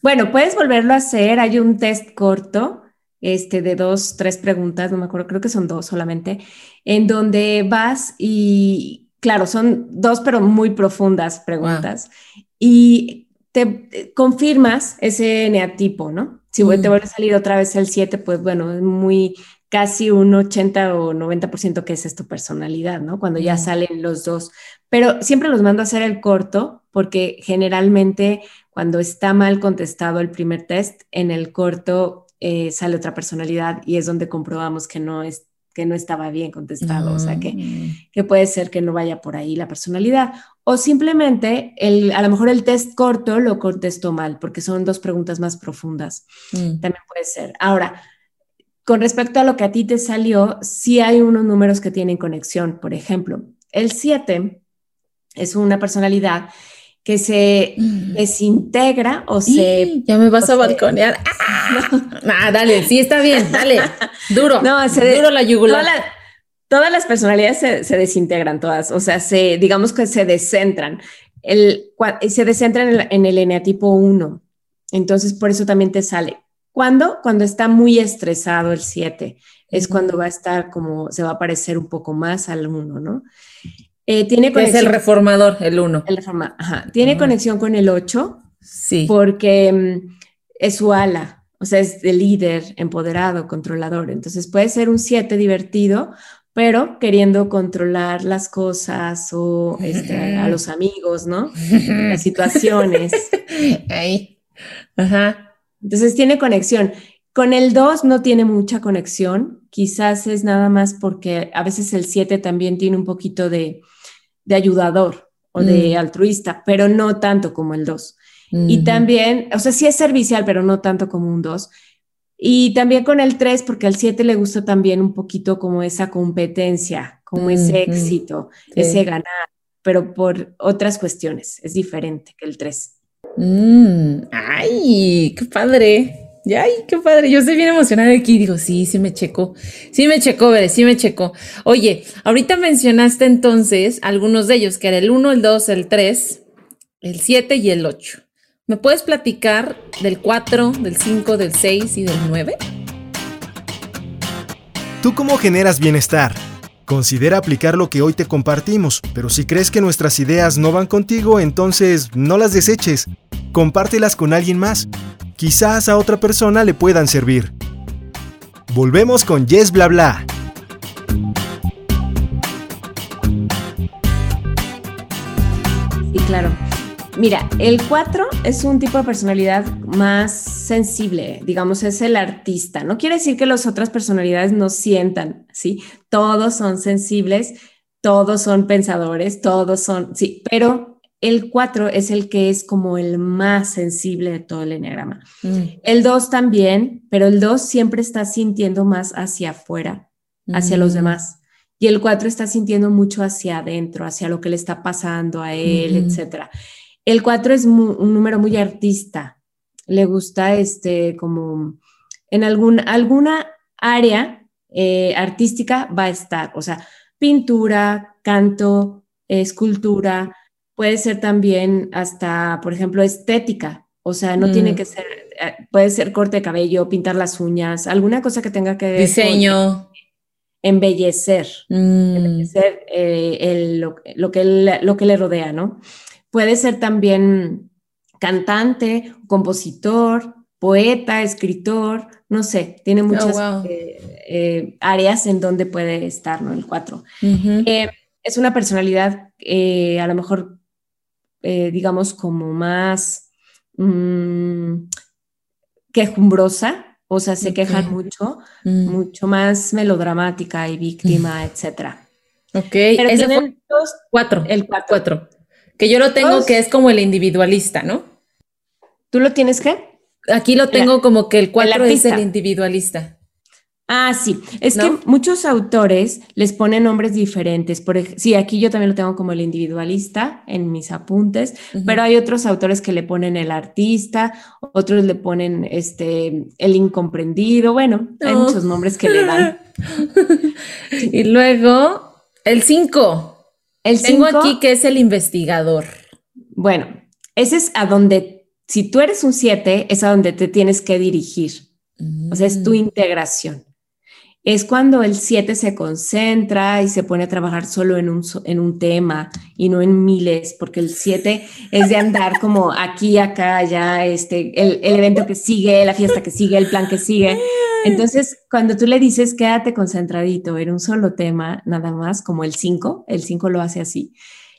Bueno, puedes volverlo a hacer. Hay un test corto este, de dos, tres preguntas, no me acuerdo, creo que son dos solamente, en donde vas y, claro, son dos, pero muy profundas preguntas. Y te confirmas ese neatipo, ¿no? Si te mm. vuelve a salir otra vez el 7, pues bueno, es muy casi un 80 o 90% que es tu personalidad, ¿no? Cuando ya salen los dos. Pero siempre los mando a hacer el corto porque generalmente cuando está mal contestado el primer test, en el corto eh, sale otra personalidad y es donde comprobamos que no es que no estaba bien contestado, o sea que, mm. que puede ser que no vaya por ahí la personalidad. O simplemente, el, a lo mejor el test corto lo contestó mal, porque son dos preguntas más profundas. Mm. También puede ser. Ahora, con respecto a lo que a ti te salió, sí hay unos números que tienen conexión. Por ejemplo, el 7 es una personalidad que se mm. desintegra o se... Ya me vas a balconear. Ah, dale, sí está bien, dale. Duro. No, se duro la yugular. todas las personalidades se, desintegran, todas. O sea, se, digamos que se descentran. El, se descentran en el, en el eneatipo 1. Entonces, por eso también te sale. ¿Cuándo? Cuando está muy estresado el 7. Es cuando va a estar como, se va a parecer un poco más al 1, ¿no? Eh, tiene Es el reformador, el 1. El reformador, ajá. Tiene conexión con el 8. Sí. Porque mm, es su ala, o sea, es el líder, empoderado, controlador. Entonces puede ser un 7 divertido, pero queriendo controlar las cosas o este, a los amigos, ¿no? Las situaciones. Ahí. Ajá. Entonces tiene conexión. Con el 2 no tiene mucha conexión, quizás es nada más porque a veces el 7 también tiene un poquito de, de ayudador o de mm. altruista, pero no tanto como el 2. Y también, o sea, sí es servicial, pero no tanto como un 2. Y también con el 3, porque al 7 le gusta también un poquito como esa competencia, como ese éxito, ese ganar, pero por otras cuestiones, es diferente que el 3. Mm, ay, qué padre. Ay, qué padre. Yo estoy bien emocionada aquí. Digo, sí, sí me checo. Sí me checó, Bere, sí me checó. Oye, ahorita mencionaste entonces algunos de ellos, que era el 1, el 2, el 3, el 7 y el 8. ¿Me puedes platicar del 4, del 5, del 6 y del 9? ¿Tú cómo generas bienestar? Considera aplicar lo que hoy te compartimos, pero si crees que nuestras ideas no van contigo, entonces no las deseches. Compártelas con alguien más quizás a otra persona le puedan servir. Volvemos con Yes Bla Bla. Sí, claro. Mira, el 4 es un tipo de personalidad más sensible, digamos, es el artista. No quiere decir que las otras personalidades no sientan, ¿sí? Todos son sensibles, todos son pensadores, todos son, sí, pero el 4 es el que es como el más sensible de todo el enneagrama. Mm. El 2 también, pero el 2 siempre está sintiendo más hacia afuera, hacia los mm. demás. Y el 4 está sintiendo mucho hacia adentro, hacia lo que le está pasando a él, etc. El 4 es un número muy artista. Le gusta este como en algún, alguna área eh, artística va a estar, o sea, pintura, canto, escultura, puede ser también hasta, por ejemplo, estética. O sea, no tiene mm. que ser, eh, puede ser corte de cabello, pintar las uñas, alguna cosa que tenga que ver Diseño. embellecer, mm. embellecer eh, lo, que lo que le rodea, ¿no? Puede ser también cantante, compositor, poeta, escritor, no sé, tiene oh, muchas eh, áreas en donde puede estar, ¿no? El cuatro. es una personalidad a lo mejor eh, digamos, como más mmm, quejumbrosa, o sea, se quejan mucho, mm. mucho más melodramática y víctima, mm. etcétera. Ok, Pero ese fue cuatro. El cuatro. Que yo lo tengo que es como el individualista, ¿no? ¿Tú lo tienes qué? Aquí lo tengo como que el cuatro es el individualista. Ah, sí. Es que muchos autores les ponen nombres diferentes. Por sí, aquí yo también lo tengo como el individualista en mis apuntes, pero hay otros autores que le ponen el artista, otros le ponen este el incomprendido. Bueno, hay muchos nombres que le dan. y luego el 5. El Tengo aquí que es el investigador. Bueno, ese es a donde, si tú eres un 7, es a donde te tienes que dirigir. O sea, es tu mm. integración es cuando el 7 se concentra y se pone a trabajar solo en un, en un tema y no en miles, porque el 7 es de andar como aquí, acá, allá, este, el, el, evento que sigue, la fiesta que sigue, el plan que sigue. Entonces, cuando tú le dices quédate concentradito en un solo tema, nada más, como el 5, el 5 lo hace así,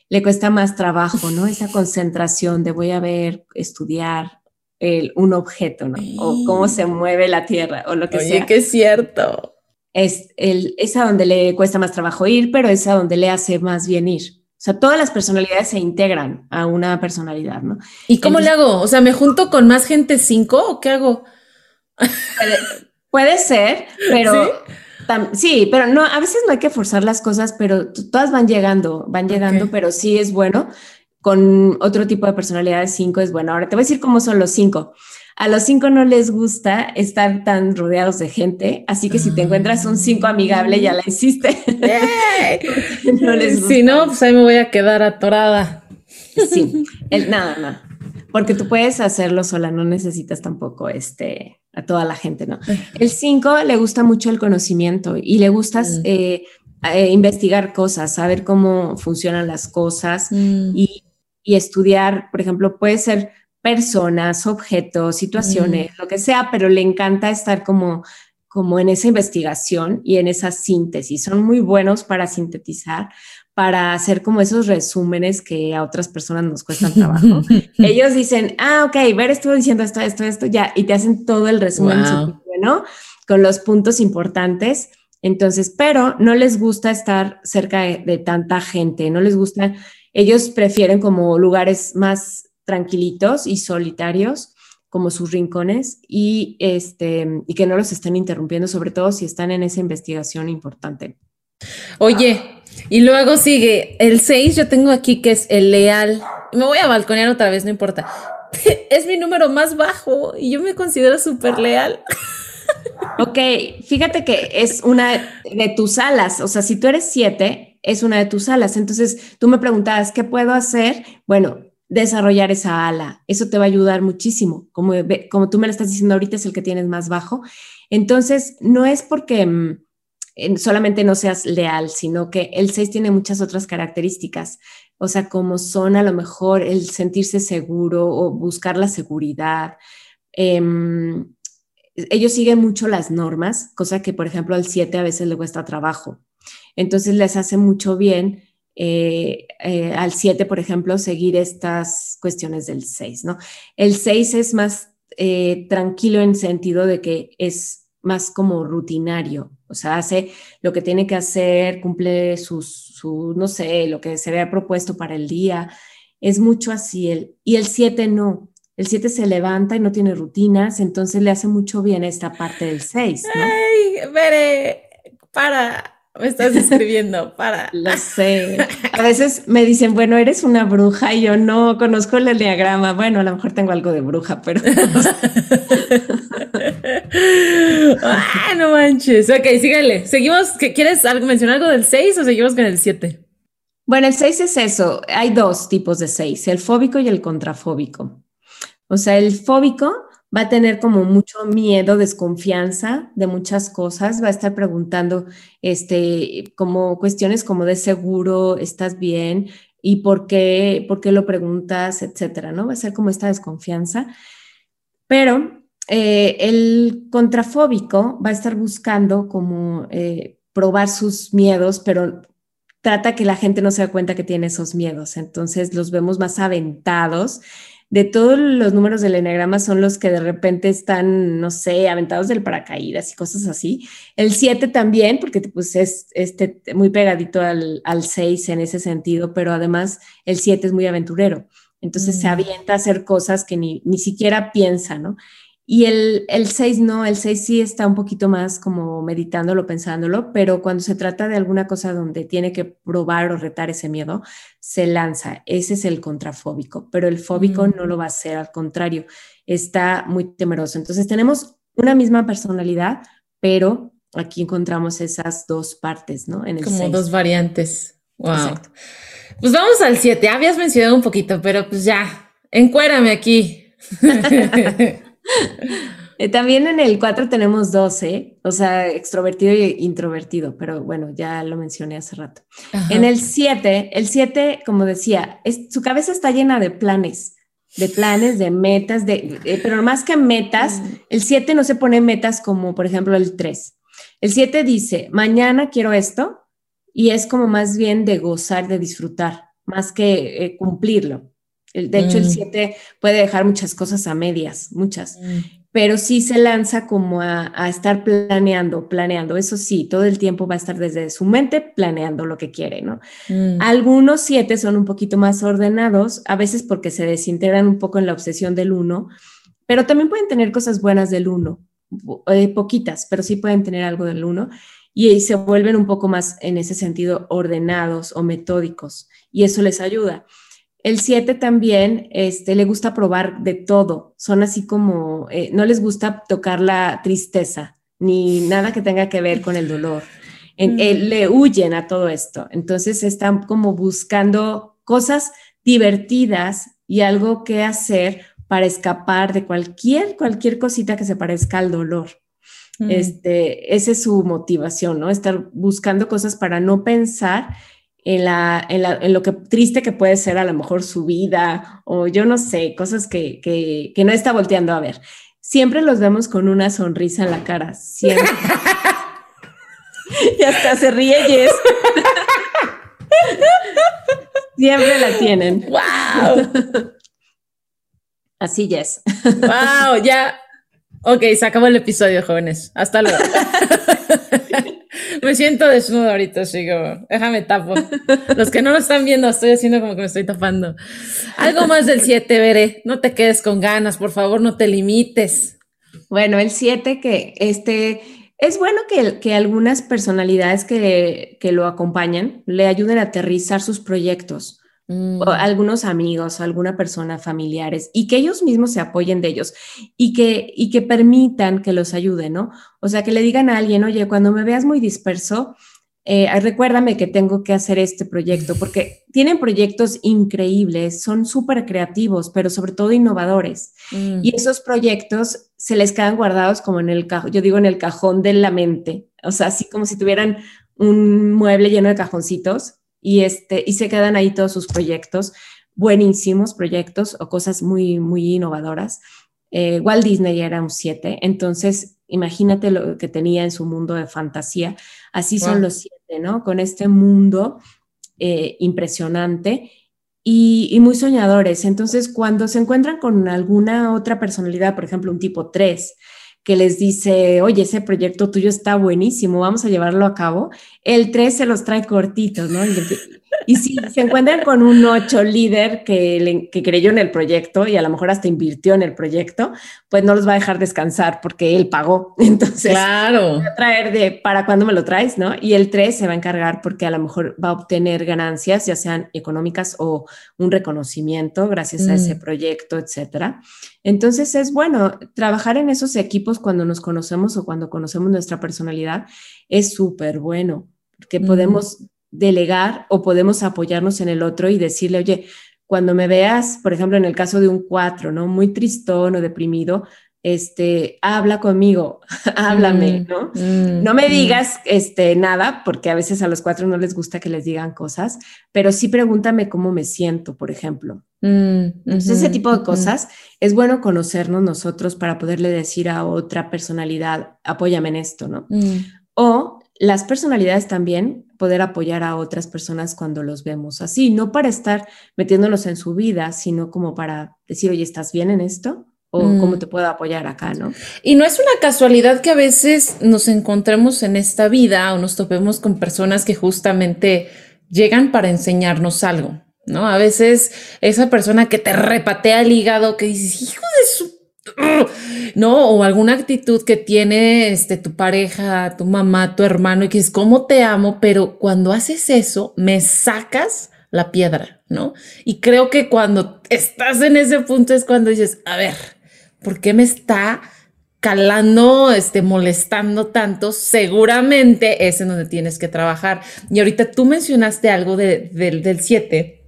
le cuesta más trabajo, ¿no? Esa concentración de voy a ver, estudiar, el, un objeto, ¿no? O cómo se mueve la tierra o lo que sea. Oye, que es cierto es, el, es a donde le cuesta más trabajo ir, pero es a donde le hace más bien ir. O sea, todas las personalidades se integran a una personalidad, ¿no? ¿Y cómo le hago? O sea, ¿me junto con más gente cinco o qué hago? Puede ser, pero ¿Sí? pero no, a veces no hay que forzar las cosas, pero todas van llegando, van llegando, pero sí es bueno. Con otro tipo de personalidades, cinco es bueno. Ahora te voy a decir cómo son los cinco. A los cinco no les gusta estar tan rodeados de gente, así que si te encuentras un cinco amigable, ya la hiciste. no les Si no, pues ahí me voy a quedar atorada. Sí, el, nada, nada. Porque tú puedes hacerlo sola, no necesitas tampoco este, a toda la gente, ¿no? El cinco le gusta mucho el conocimiento y le gusta mm. eh, eh, investigar cosas, saber cómo funcionan las cosas mm. y, y, estudiar, por ejemplo, puede ser personas, objetos, situaciones, lo que sea, pero le encanta estar como, como en esa investigación y en esa síntesis. Son muy buenos para sintetizar, para hacer como esos resúmenes que a otras personas nos cuestan trabajo. Ellos dicen, ah, ok, ver, estuvo diciendo esto, esto, esto, ya, y te hacen todo el resumen bueno, con los puntos importantes. Entonces, pero no les gusta estar cerca de, de tanta gente, no les gusta, ellos prefieren como lugares más tranquilitos y solitarios como sus rincones y, este, y que no los estén interrumpiendo, sobre todo si están en esa investigación importante. Oye, y luego sigue el 6, yo tengo aquí que es el leal. Me voy a balconear otra vez, no importa. Es mi número más bajo y yo me considero súper leal. Ok, fíjate que es una de tus alas, o sea, si tú eres 7, es una de tus alas. Entonces, tú me preguntabas, ¿qué puedo hacer? Bueno, desarrollar esa ala. Eso te va a ayudar muchísimo. Como, como tú me lo estás diciendo ahorita, es el que tienes más bajo. Entonces, no es porque mm, solamente no seas leal, sino que el 6 tiene muchas otras características. O sea, como son a lo mejor el sentirse seguro o buscar la seguridad. Em, ellos siguen mucho las normas, cosa que, por ejemplo, al 7 a veces le cuesta trabajo. Entonces les hace mucho bien eh, eh, al 7, por ejemplo, seguir estas cuestiones del 6, ¿no? El 6 es más eh, tranquilo en sentido de que es más como rutinario, o sea, hace lo que tiene que hacer, cumple sus, su, no sé, lo que se había propuesto para el día, es mucho así. El, y el 7 no, el 7 se levanta y no tiene rutinas, entonces le hace mucho bien esta parte del 6. ¿no? Ay, veré, para, me estás escribiendo para. Lo sé. A veces me dicen, bueno, eres una bruja y yo no conozco el diagrama. Bueno, a lo mejor tengo algo de bruja, pero. ah, no manches. Ok, sígale. Seguimos. ¿Quieres algo, mencionar algo del 6 o seguimos con el 7? Bueno, el 6 es eso. Hay dos tipos de 6, el fóbico y el contrafóbico. O sea, el fóbico va a tener como mucho miedo, desconfianza de muchas cosas, va a estar preguntando este, como cuestiones como de seguro, ¿estás bien? ¿Y por qué, por qué lo preguntas? Etcétera, ¿no? Va a ser como esta desconfianza. Pero eh, el contrafóbico va a estar buscando como eh, probar sus miedos, pero trata que la gente no se da cuenta que tiene esos miedos. Entonces los vemos más aventados de todos los números del enagrama son los que de repente están, no sé, aventados del paracaídas y cosas así. El 7 también, porque pues es este, muy pegadito al, al 6 en ese sentido, pero además el 7 es muy aventurero. Entonces se mm. avienta a hacer cosas que ni, ni siquiera piensa, ¿no? Y el, el 6 no, el 6 sí está un poquito más como meditándolo, pensándolo, pero cuando se trata de alguna cosa donde tiene que probar o retar ese miedo, se lanza. Ese es el contrafóbico, pero el fóbico no lo va a hacer, al contrario, está muy temeroso. Entonces tenemos una misma personalidad, pero aquí encontramos esas dos partes, ¿no? En el como dos variantes. Wow. Pues vamos al 7. Habías mencionado un poquito, pero pues ya, encuérame aquí. Eh, también en el 4 tenemos 12, o sea, extrovertido e introvertido, pero bueno, ya lo mencioné hace rato. En el 7, el 7, como decía, es, su cabeza está llena de planes, de planes, de metas, de, pero más que metas, mm. el 7 no se pone metas como, por ejemplo, el 3. El 7 dice, mañana quiero esto, y es como más bien de gozar, de disfrutar, más que eh, cumplirlo. De hecho, el 7 mm. puede dejar muchas cosas a medias, muchas, mm. pero sí se lanza como a, estar planeando, planeando. Eso sí, todo el tiempo va a estar desde su mente planeando lo que quiere, ¿no? Mm. Algunos 7 son un poquito más ordenados, a veces porque se desintegran un poco en la obsesión del 1, pero también pueden tener cosas buenas del 1. eh, poquitas, pero sí pueden tener algo del 1 y se vuelven un poco más en ese sentido ordenados o metódicos y eso les ayuda. El 7 también este, le gusta probar de todo, son así como, eh, no les gusta tocar la tristeza ni nada que tenga que ver con el dolor. En, mm. le huyen a todo esto, entonces están como buscando cosas divertidas y algo que hacer para escapar de cualquier, cualquier cosita que se parezca al dolor. Mm. Este, esa es su motivación, ¿no? Estar buscando cosas para no pensar en, la, en, lo que triste que puede ser a lo mejor su vida o yo no sé, cosas que, que, que no está volteando a ver. Siempre los vemos con una sonrisa en la cara, siempre. y hasta se ríe Jess. siempre la tienen. ¡Wow! Así Jess. ¡Wow! Ya. Ok, se acabó el episodio, jóvenes. Hasta luego. me siento desnudo ahorita, sigo. Déjame tapo. Los que no lo están viendo, estoy haciendo como que me estoy tapando. Algo más del 7, veré. No te quedes con ganas, por favor, no te limites. Bueno, el 7 que este es bueno que, que algunas personalidades que, que, lo acompañan le ayuden a aterrizar sus proyectos. Mm. algunos amigos, alguna persona, familiares, y que ellos mismos se apoyen de ellos y que, y que permitan que los ayuden, ¿no? O sea, que le digan a alguien, oye, cuando me veas muy disperso, eh, recuérdame que tengo que hacer este proyecto, porque tienen proyectos increíbles, son súper creativos, pero sobre todo innovadores. Mm. Y esos proyectos se les quedan guardados como en el cajón, yo digo en el cajón de la mente, o sea, así como si tuvieran un mueble lleno de cajoncitos y, este, y se quedan ahí todos sus proyectos, buenísimos proyectos o cosas muy, muy innovadoras. Eh, Walt Disney era un 7, entonces imagínate lo que tenía en su mundo de fantasía. Así son los siete, ¿no? Con este mundo eh, impresionante y, y, muy soñadores. Entonces, cuando se encuentran con alguna otra personalidad, por ejemplo, un tipo 3, que les dice, oye, ese proyecto tuyo está buenísimo, vamos a llevarlo a cabo, el 3 se los trae cortitos, ¿no? Y si se encuentran con un 8 líder que, que creyó en el proyecto y a lo mejor hasta invirtió en el proyecto, pues no los va a dejar descansar porque él pagó. Entonces, claro. va a traer de para cuándo me lo traes, ¿no? Y el 3 se va a encargar porque a lo mejor va a obtener ganancias, ya sean económicas o un reconocimiento gracias a ese mm. proyecto, etcétera. Entonces es bueno trabajar en esos equipos cuando nos conocemos o cuando conocemos nuestra personalidad es súper bueno, porque podemos delegar o podemos apoyarnos en el otro y decirle, oye, cuando me veas, por ejemplo, en el caso de un cuatro, ¿no? Muy tristón o deprimido, este, habla conmigo, háblame, mm, ¿no? Mm, no me mm. digas este, nada, porque a veces a los cuatro no les gusta que les digan cosas, pero sí pregúntame cómo me siento, por ejemplo. Entonces, ese tipo de cosas es bueno conocernos nosotros para poderle decir a otra personalidad, apóyame en esto, ¿no? O las personalidades también poder apoyar a otras personas cuando los vemos así, no para estar metiéndonos en su vida, sino como para decir, oye, ¿estás bien en esto? o cómo mm. te puedo apoyar acá, ¿no? Y no es una casualidad que a veces nos encontremos en esta vida o nos topemos con personas que justamente llegan para enseñarnos algo, ¿no? A veces esa persona que te repatea el hígado, que dices, hijo de su... No, o alguna actitud que tiene este, tu pareja, tu mamá, tu hermano, y que es como te amo, pero cuando haces eso, me sacas la piedra, ¿no? Y creo que cuando estás en ese punto es cuando dices, a ver, ¿por qué me está calando, este, molestando tanto? Seguramente es en donde tienes que trabajar. Y ahorita tú mencionaste algo del 7.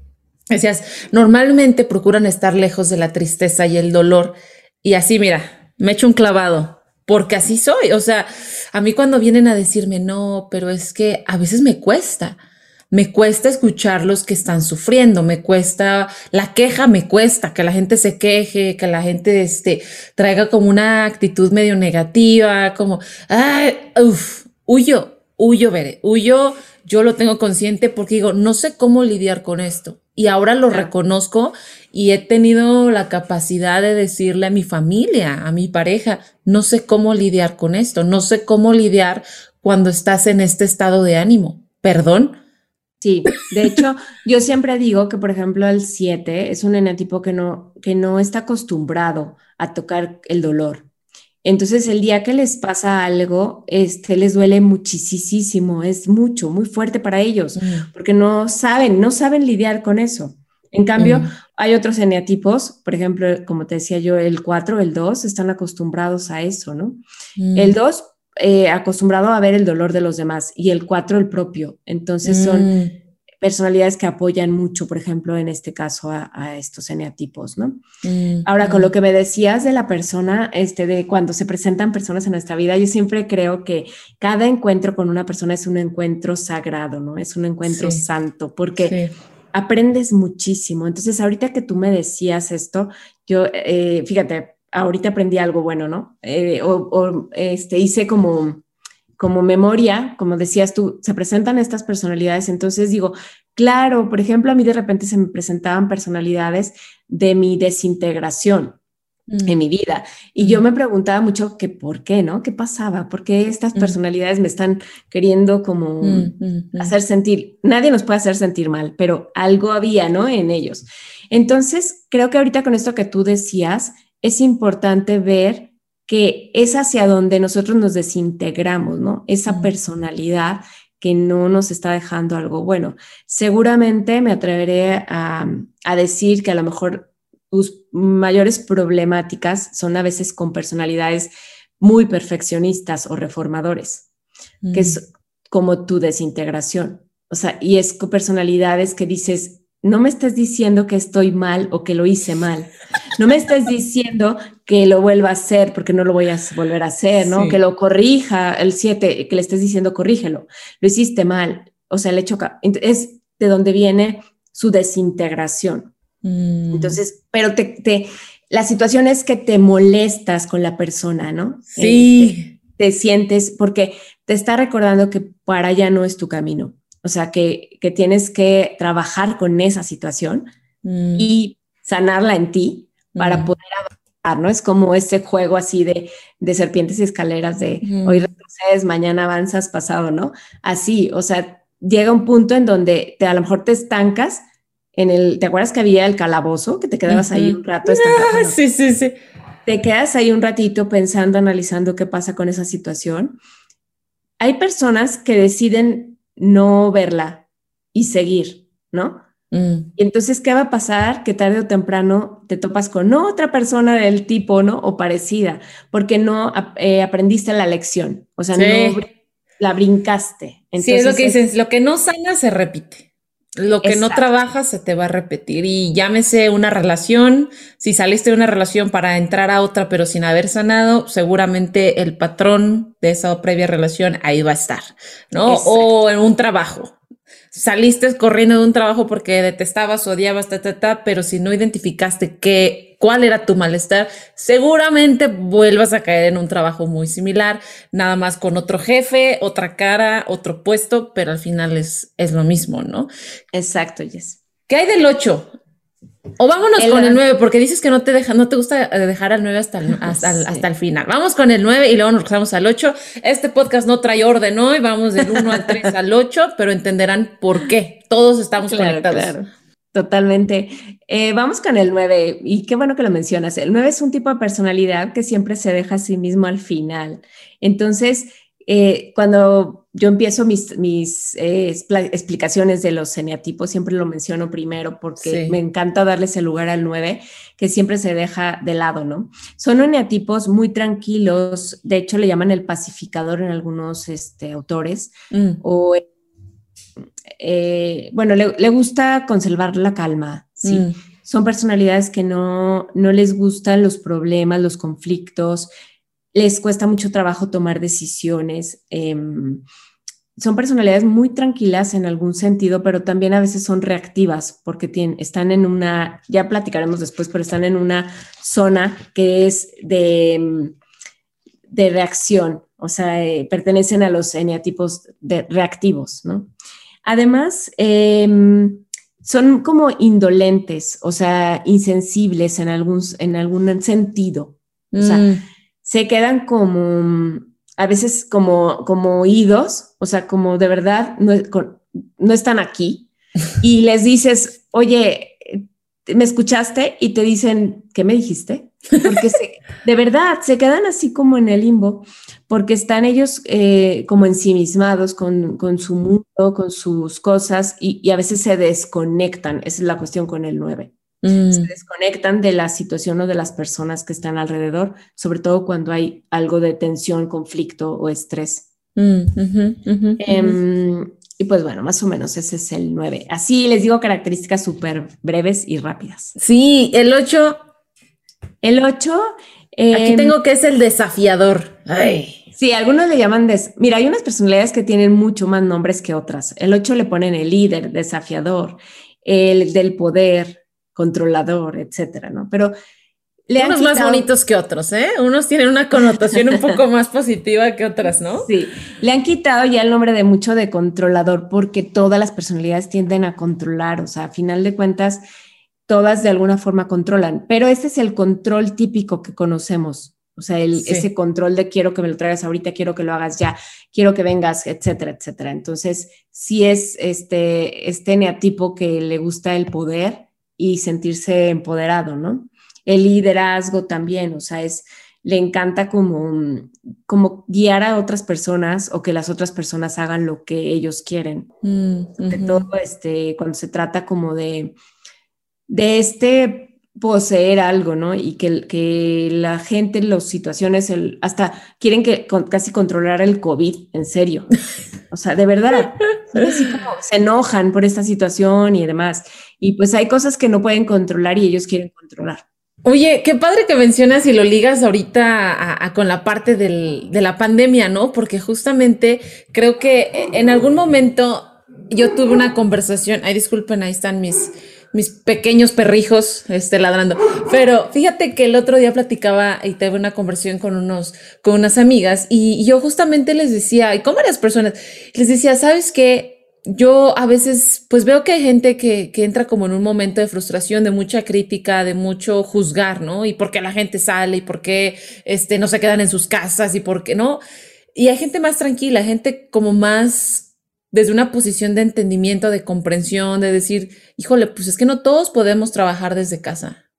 Decías, normalmente procuran estar lejos de la tristeza y el dolor. Y así, mira, me echo un clavado, porque así soy. O sea, a mí cuando vienen a decirme, no, pero es que a veces me cuesta me cuesta escuchar los que están sufriendo, me cuesta, la queja me cuesta, que la gente se queje, que la gente este, traiga como una actitud medio negativa, como, ay, uff, huyo, huyo, veré, huyo, yo lo tengo consciente porque digo, no sé cómo lidiar con esto. Y ahora lo reconozco y he tenido la capacidad de decirle a mi familia, a mi pareja, no sé cómo lidiar con esto, no sé cómo lidiar cuando estás en este estado de ánimo. Perdón, Sí, de hecho, yo siempre digo que, por ejemplo, el 7 es un enetipo que no, que no está acostumbrado a tocar el dolor. Entonces, el día que les pasa algo, este, les duele muchísimo, es mucho, muy fuerte para ellos, mm. porque no saben, no saben lidiar con eso. En cambio, mm. hay otros eneatipos, por ejemplo, como te decía yo, el 4, el 2, están acostumbrados a eso, ¿no? Mm. El 2, eh, acostumbrado a ver el dolor de los demás, y el 4, el propio. Entonces, son personalidades que apoyan mucho, por ejemplo, en este caso a, estos eneatipos, ¿no? Mm, Ahora, con mm. lo que me decías de la persona, este, de cuando se presentan personas en nuestra vida, yo siempre creo que cada encuentro con una persona es un encuentro sagrado, ¿no? Es un encuentro santo, porque aprendes muchísimo. Entonces, ahorita que tú me decías esto, yo, eh, fíjate, ahorita aprendí algo bueno, ¿no? Eh, o, o este, hice como como memoria, como decías tú, se presentan estas personalidades, entonces digo, claro, por ejemplo, a mí de repente se me presentaban personalidades de mi desintegración mm. en mi vida. Y yo mm. me preguntaba mucho que por qué, ¿no? ¿Qué pasaba? ¿Por qué estas mm. personalidades me están queriendo como hacer sentir? Nadie nos puede hacer sentir mal, pero algo había, ¿no? En ellos. Entonces, creo que ahorita con esto que tú decías, es importante ver que es hacia donde nosotros nos desintegramos, ¿no? Esa personalidad que no nos está dejando algo bueno. Seguramente me atreveré a, decir que a lo mejor tus mayores problemáticas son a veces con personalidades muy perfeccionistas o reformadores, que es como tu desintegración. O sea, y es con personalidades que dices, no me estés diciendo que estoy mal o que lo hice mal. No me estés diciendo que lo vuelva a hacer porque no lo voy a volver a hacer, ¿no? Que lo corrija el 7, que le estés diciendo corrígelo. Lo hiciste mal. O sea, el hecho es de donde viene su desintegración. Mm. Entonces, pero te, la situación es que te molestas con la persona, ¿no? Sí. Este, te sientes porque te está recordando que para allá no es tu camino o sea, que, tienes que trabajar con esa situación mm. y sanarla en ti para mm. poder avanzar, ¿no? Es como ese juego así de, serpientes y escaleras de hoy retrocedes, mañana avanzas, pasado, ¿no? Así, o sea, llega un punto en donde te, a lo mejor te estancas en el, ¿te acuerdas que había el calabozo? Que te quedabas ahí un rato estancado. sí, sí, sí. Te quedas ahí un ratito pensando, analizando qué pasa con esa situación. Hay personas que deciden no verla y seguir, ¿no? Mm. Y entonces, ¿qué va a pasar? Que tarde o temprano te topas con otra persona del tipo, ¿no? O parecida, porque no eh, aprendiste la lección, o sea, no la brincaste. Entonces, sí, es lo que dices, lo que no sana se repite. Lo que no trabajas se te va a repetir y llámese una relación, si saliste de una relación para entrar a otra pero sin haber sanado, seguramente el patrón de esa previa relación ahí va a estar, ¿no? O en un trabajo. Saliste corriendo de un trabajo porque detestabas, odiabas, ta, ta, ta, pero si no identificaste qué cuál era tu malestar, seguramente vuelvas a caer en un trabajo muy similar, nada más con otro jefe, otra cara, otro puesto, pero al final es, es lo mismo, ¿no? Exacto, Jess. ¿Qué hay del 8? O vámonos con el 9, porque dices que no te deja, no te gusta eh, dejar al 9 hasta el, hasta, el final. Vamos con el 9 y luego nos pasamos al 8. Este podcast no trae orden hoy, vamos del 1 al 3 al 8, pero entenderán por qué. Todos estamos conectados. Totalmente. Eh, vamos con el 9 y qué bueno que lo mencionas. El 9 es un tipo de personalidad que siempre se deja a sí mismo al final. Entonces, eh, cuando yo empiezo mis, mis eh, explicaciones de los eneatipos, siempre lo menciono primero porque me encanta darles el lugar al 9, que siempre se deja de lado, ¿no? Son eneatipos muy tranquilos, de hecho le llaman el pacificador en algunos este, autores, mm. o eh, bueno, le, gusta conservar la calma, sí. Mm. Son personalidades que no, no les gustan los problemas, los conflictos, les cuesta mucho trabajo tomar decisiones. Em, son personalidades muy tranquilas en algún sentido, pero también a veces son reactivas porque tienen, están en una, ya platicaremos después, pero están en una zona que es de, em, de reacción, o sea, eh, pertenecen a los eneatipos de reactivos, ¿no? Además, em, son como indolentes, o sea, insensibles en algún, en algún sentido. O sea, mm. se quedan como, a veces como, como oídos, o sea, como de verdad no, no están aquí. Y les dices, oye, ¿me escuchaste? Y te dicen, ¿qué me dijiste? Porque de verdad se quedan así como en el limbo, porque están ellos eh, como ensimismados con, con, su mundo, con sus cosas y, a veces se desconectan. Esa es la cuestión con el 9. Mm. Se desconectan de la situación o de las personas que están alrededor, sobre todo cuando hay algo de tensión, conflicto o estrés. Mm, em, y pues bueno, más o menos ese es el 9. Así les digo características súper breves y rápidas. Sí, el 8 el 8. Aquí em, tengo que es el desafiador. Sí, algunos le llaman. Des Mira, hay unas personalidades que tienen mucho más nombres que otras. El 8 le ponen el líder, desafiador, el del poder, controlador, etcétera, ¿no? Pero le Unos más bonitos que otros, ¿eh? Unos tienen una connotación un poco más positiva que otras, ¿no? Sí, le han quitado ya el nombre de mucho de controlador porque todas las personalidades tienden a controlar, o sea, a final de cuentas, todas de alguna forma controlan, pero ese es el control típico que conocemos. O sea, el, ese control de quiero que me lo traigas ahorita, quiero que lo hagas ya, quiero que vengas, etcétera, etcétera. Entonces, sí es este, este neatipo que le gusta el poder y sentirse empoderado, ¿no? El liderazgo también, o sea, es, le encanta como, como guiar a otras personas o que las otras personas hagan lo que ellos quieren. Mm, de todo, este, cuando se trata como de de este poseer algo, ¿no? Y que, que la gente en las situaciones, el, hasta quieren que casi controlar el COVID, en serio. O sea, de verdad, así como se enojan por esta situación y demás. Y pues hay cosas que no pueden controlar y ellos quieren controlar. Oye, qué padre que mencionas y lo ligas ahorita con la parte del, de la pandemia, ¿no? Porque justamente creo que en algún momento yo tuve una conversación, ay, disculpen, ahí están mis, mis pequeños perrijos este, ladrando. Pero fíjate que el otro día platicaba y tuve una conversación con unos, con unas amigas y, yo justamente les decía, y con varias personas, les decía, ¿sabes qué? Yo a veces pues veo que hay gente que, que entra como en un momento de frustración, de mucha crítica, de mucho juzgar, ¿no? Y por qué la gente sale y por qué este, no se quedan en sus casas y por qué no. Y hay gente más tranquila, gente como más desde una posición de entendimiento, de comprensión, de decir, híjole, pues es que no todos podemos trabajar desde casa,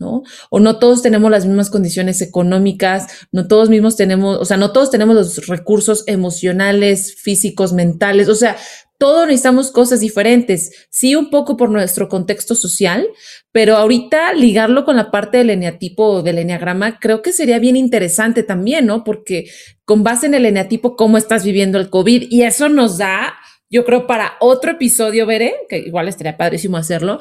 ¿no? O no todos tenemos las mismas condiciones económicas, no todos mismos tenemos, o sea, no todos tenemos los recursos emocionales, físicos, mentales, o sea, todos necesitamos cosas diferentes, sí un poco por nuestro contexto social, pero ahorita ligarlo con la parte del eneatipo o del eneagrama creo que sería bien interesante también, ¿no? Porque con base en el eneatipo, cómo estás viviendo el COVID y eso nos da, yo creo, para otro episodio, veré, que igual estaría padrísimo hacerlo,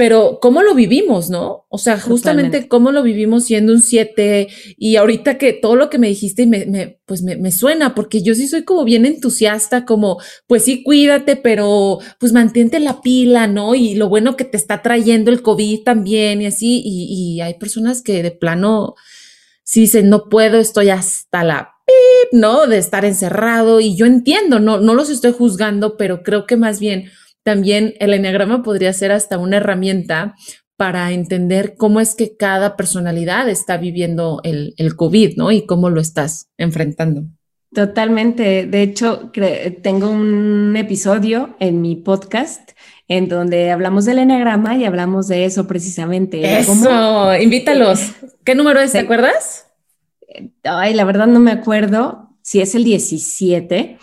pero cómo lo vivimos, ¿no? O sea, justamente cómo lo vivimos siendo un 7 y ahorita que todo lo que me dijiste me, me pues me, me, suena, porque yo sí soy como bien entusiasta, como, pues sí, cuídate, pero pues mantente la pila, ¿no? Y lo bueno que te está trayendo el COVID también y así, y, y hay personas que de plano sí dicen, no puedo, estoy hasta la pip, ¿no? De estar encerrado y yo entiendo, no, no los estoy juzgando, pero creo que más bien también el enneagrama podría ser hasta una herramienta para entender cómo es que cada personalidad está viviendo el, el COVID, ¿no? Y cómo lo estás enfrentando. Totalmente. De hecho, tengo un episodio en mi podcast en donde hablamos del enneagrama y hablamos de eso precisamente. Eso, invítalos. ¿Qué número es? ¿Te acuerdas? Ay, la verdad no me acuerdo si es el 17,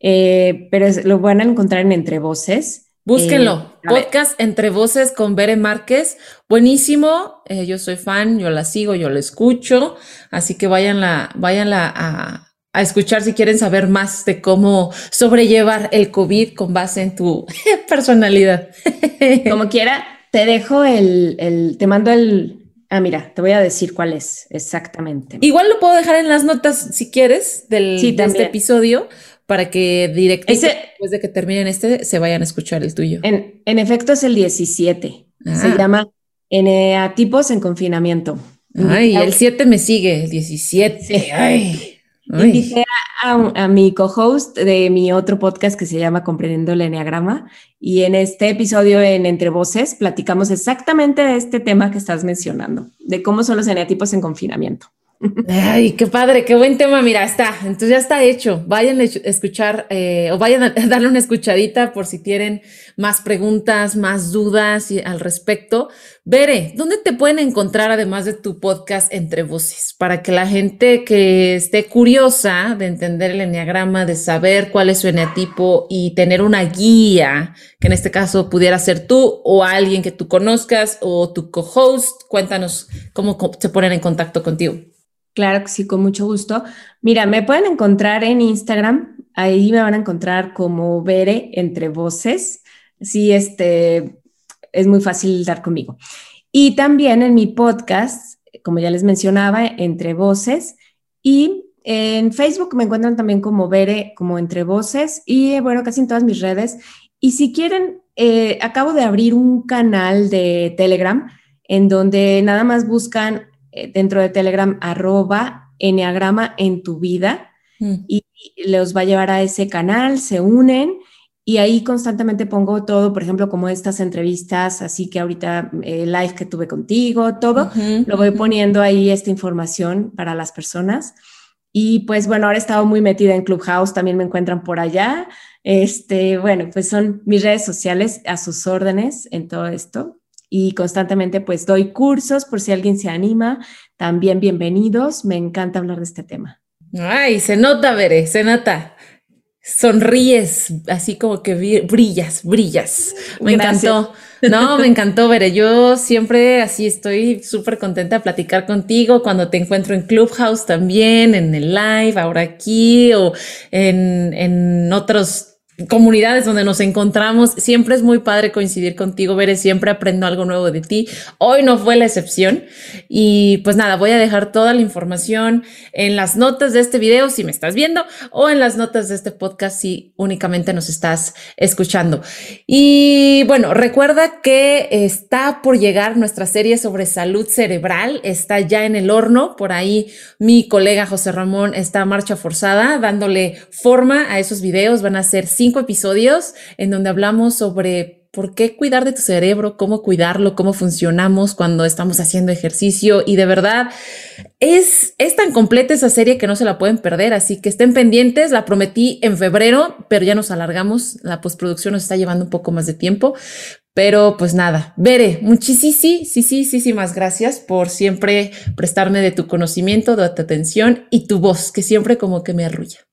eh, pero lo van a encontrar en Entre Voces. Búsquenlo. Eh, Podcast Entre Voces con Bere Márquez. Buenísimo. Eh, yo soy fan, yo la sigo, yo la escucho. Así que váyanla, váyanla a, a escuchar si quieren saber más de cómo sobrellevar el COVID con base en tu personalidad. Como quiera, te dejo el, el, te mando el, Ah, mira, te voy a decir cuál es exactamente. Igual lo puedo dejar en las notas si quieres del, de este episodio para que directamente después de que terminen este se vayan a escuchar el tuyo. En, en efecto es el 17. Se ah. llama Eneatipos en confinamiento. Ay, el 7 me sigue, el 17. Ay. Invité a, a, mi co-host de mi otro podcast que se llama Comprendiendo el Enneagrama y en este episodio en Entre Voces platicamos exactamente de este tema que estás mencionando, de cómo son los eneatipos en confinamiento. Ay, qué padre, qué buen tema. Mira, está, entonces ya está hecho. Vayan a escuchar eh, o vayan a darle una escuchadita por si tienen más preguntas, más dudas al respecto. Bere, ¿dónde te pueden encontrar además de tu podcast Entre Voces? Para que la gente que esté curiosa de entender el enneagrama, de saber cuál es su eneatipo y tener una guía, que en este caso pudiera ser tú o alguien que tú conozcas o tu co-host, cuéntanos cómo se ponen en contacto contigo. Claro que sí, con mucho gusto. Mira, me pueden encontrar en Instagram, ahí me van a encontrar como Bere Entre Voces. Sí, este, es muy fácil dar conmigo. Y también en mi podcast, como ya les mencionaba, Entre Voces. Y en Facebook me encuentran también como Bere, como Entre Voces. Y bueno, casi en todas mis redes. Y si quieren, eh, acabo de abrir un canal de Telegram en donde nada más buscan eh, dentro de Telegram arroba Enneagrama en tu vida mm. y los va a llevar a ese canal, se unen y ahí constantemente pongo todo, por ejemplo, como estas entrevistas, así que ahorita el eh, live que tuve contigo, todo, lo voy poniendo ahí esta información para las personas. Y pues bueno, ahora he estado muy metida en Clubhouse, también me encuentran por allá. Este, bueno, pues son mis redes sociales a sus órdenes en todo esto. Y constantemente pues doy cursos por si alguien se anima. También bienvenidos, me encanta hablar de este tema. Ay, se nota, Veré, se nota sonríes, así como que brillas, brillas. Me encantó. No, me encantó, Veré. Yo siempre así estoy súper contenta de platicar contigo cuando te encuentro en Clubhouse también, en el live, ahora aquí o en, en otros comunidades donde nos encontramos. Siempre es muy padre coincidir contigo, Bere. Siempre aprendo algo nuevo de ti. Hoy no fue la excepción. Y pues nada, voy a dejar toda la información en las notas de este video si me estás viendo o en las notas de este podcast si únicamente nos estás escuchando. Y bueno, recuerda que está por llegar nuestra serie sobre salud cerebral. Está ya en el horno. Por ahí mi colega José Ramón está a marcha forzada dándole forma a esos videos. Van a ser cinco episodios en donde hablamos sobre por qué cuidar de tu cerebro, cómo cuidarlo, cómo funcionamos cuando estamos haciendo ejercicio. Y de verdad es, es tan completa esa serie que no se la pueden perder, así que estén pendientes, la prometí en febrero, pero ya nos alargamos, la postproducción nos está llevando un poco más de tiempo, pero pues nada, Veré, muchísimas gracias por siempre prestarme de tu conocimiento, de tu atención y tu voz, que siempre como que me arrulla.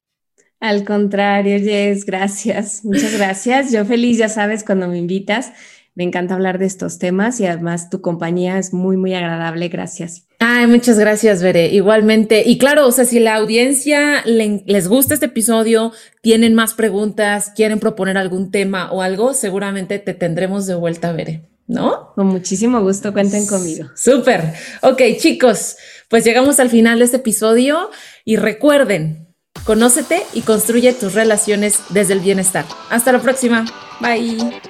Al contrario, Jess, gracias. Muchas gracias. Yo feliz, ya sabes, cuando me invitas. Me encanta hablar de estos temas y además tu compañía es muy, muy agradable. Gracias. Ay, muchas gracias, Veré. Igualmente. Y claro, o sea, si la audiencia les gusta este episodio, tienen más preguntas, quieren proponer algún tema o algo, seguramente te tendremos de vuelta, Veré. ¿No? Con muchísimo gusto, cuenten conmigo. Súper. Ok, chicos, pues llegamos al final de este episodio y recuerden, Conócete y construye tus relaciones desde el bienestar. Hasta la próxima. Bye.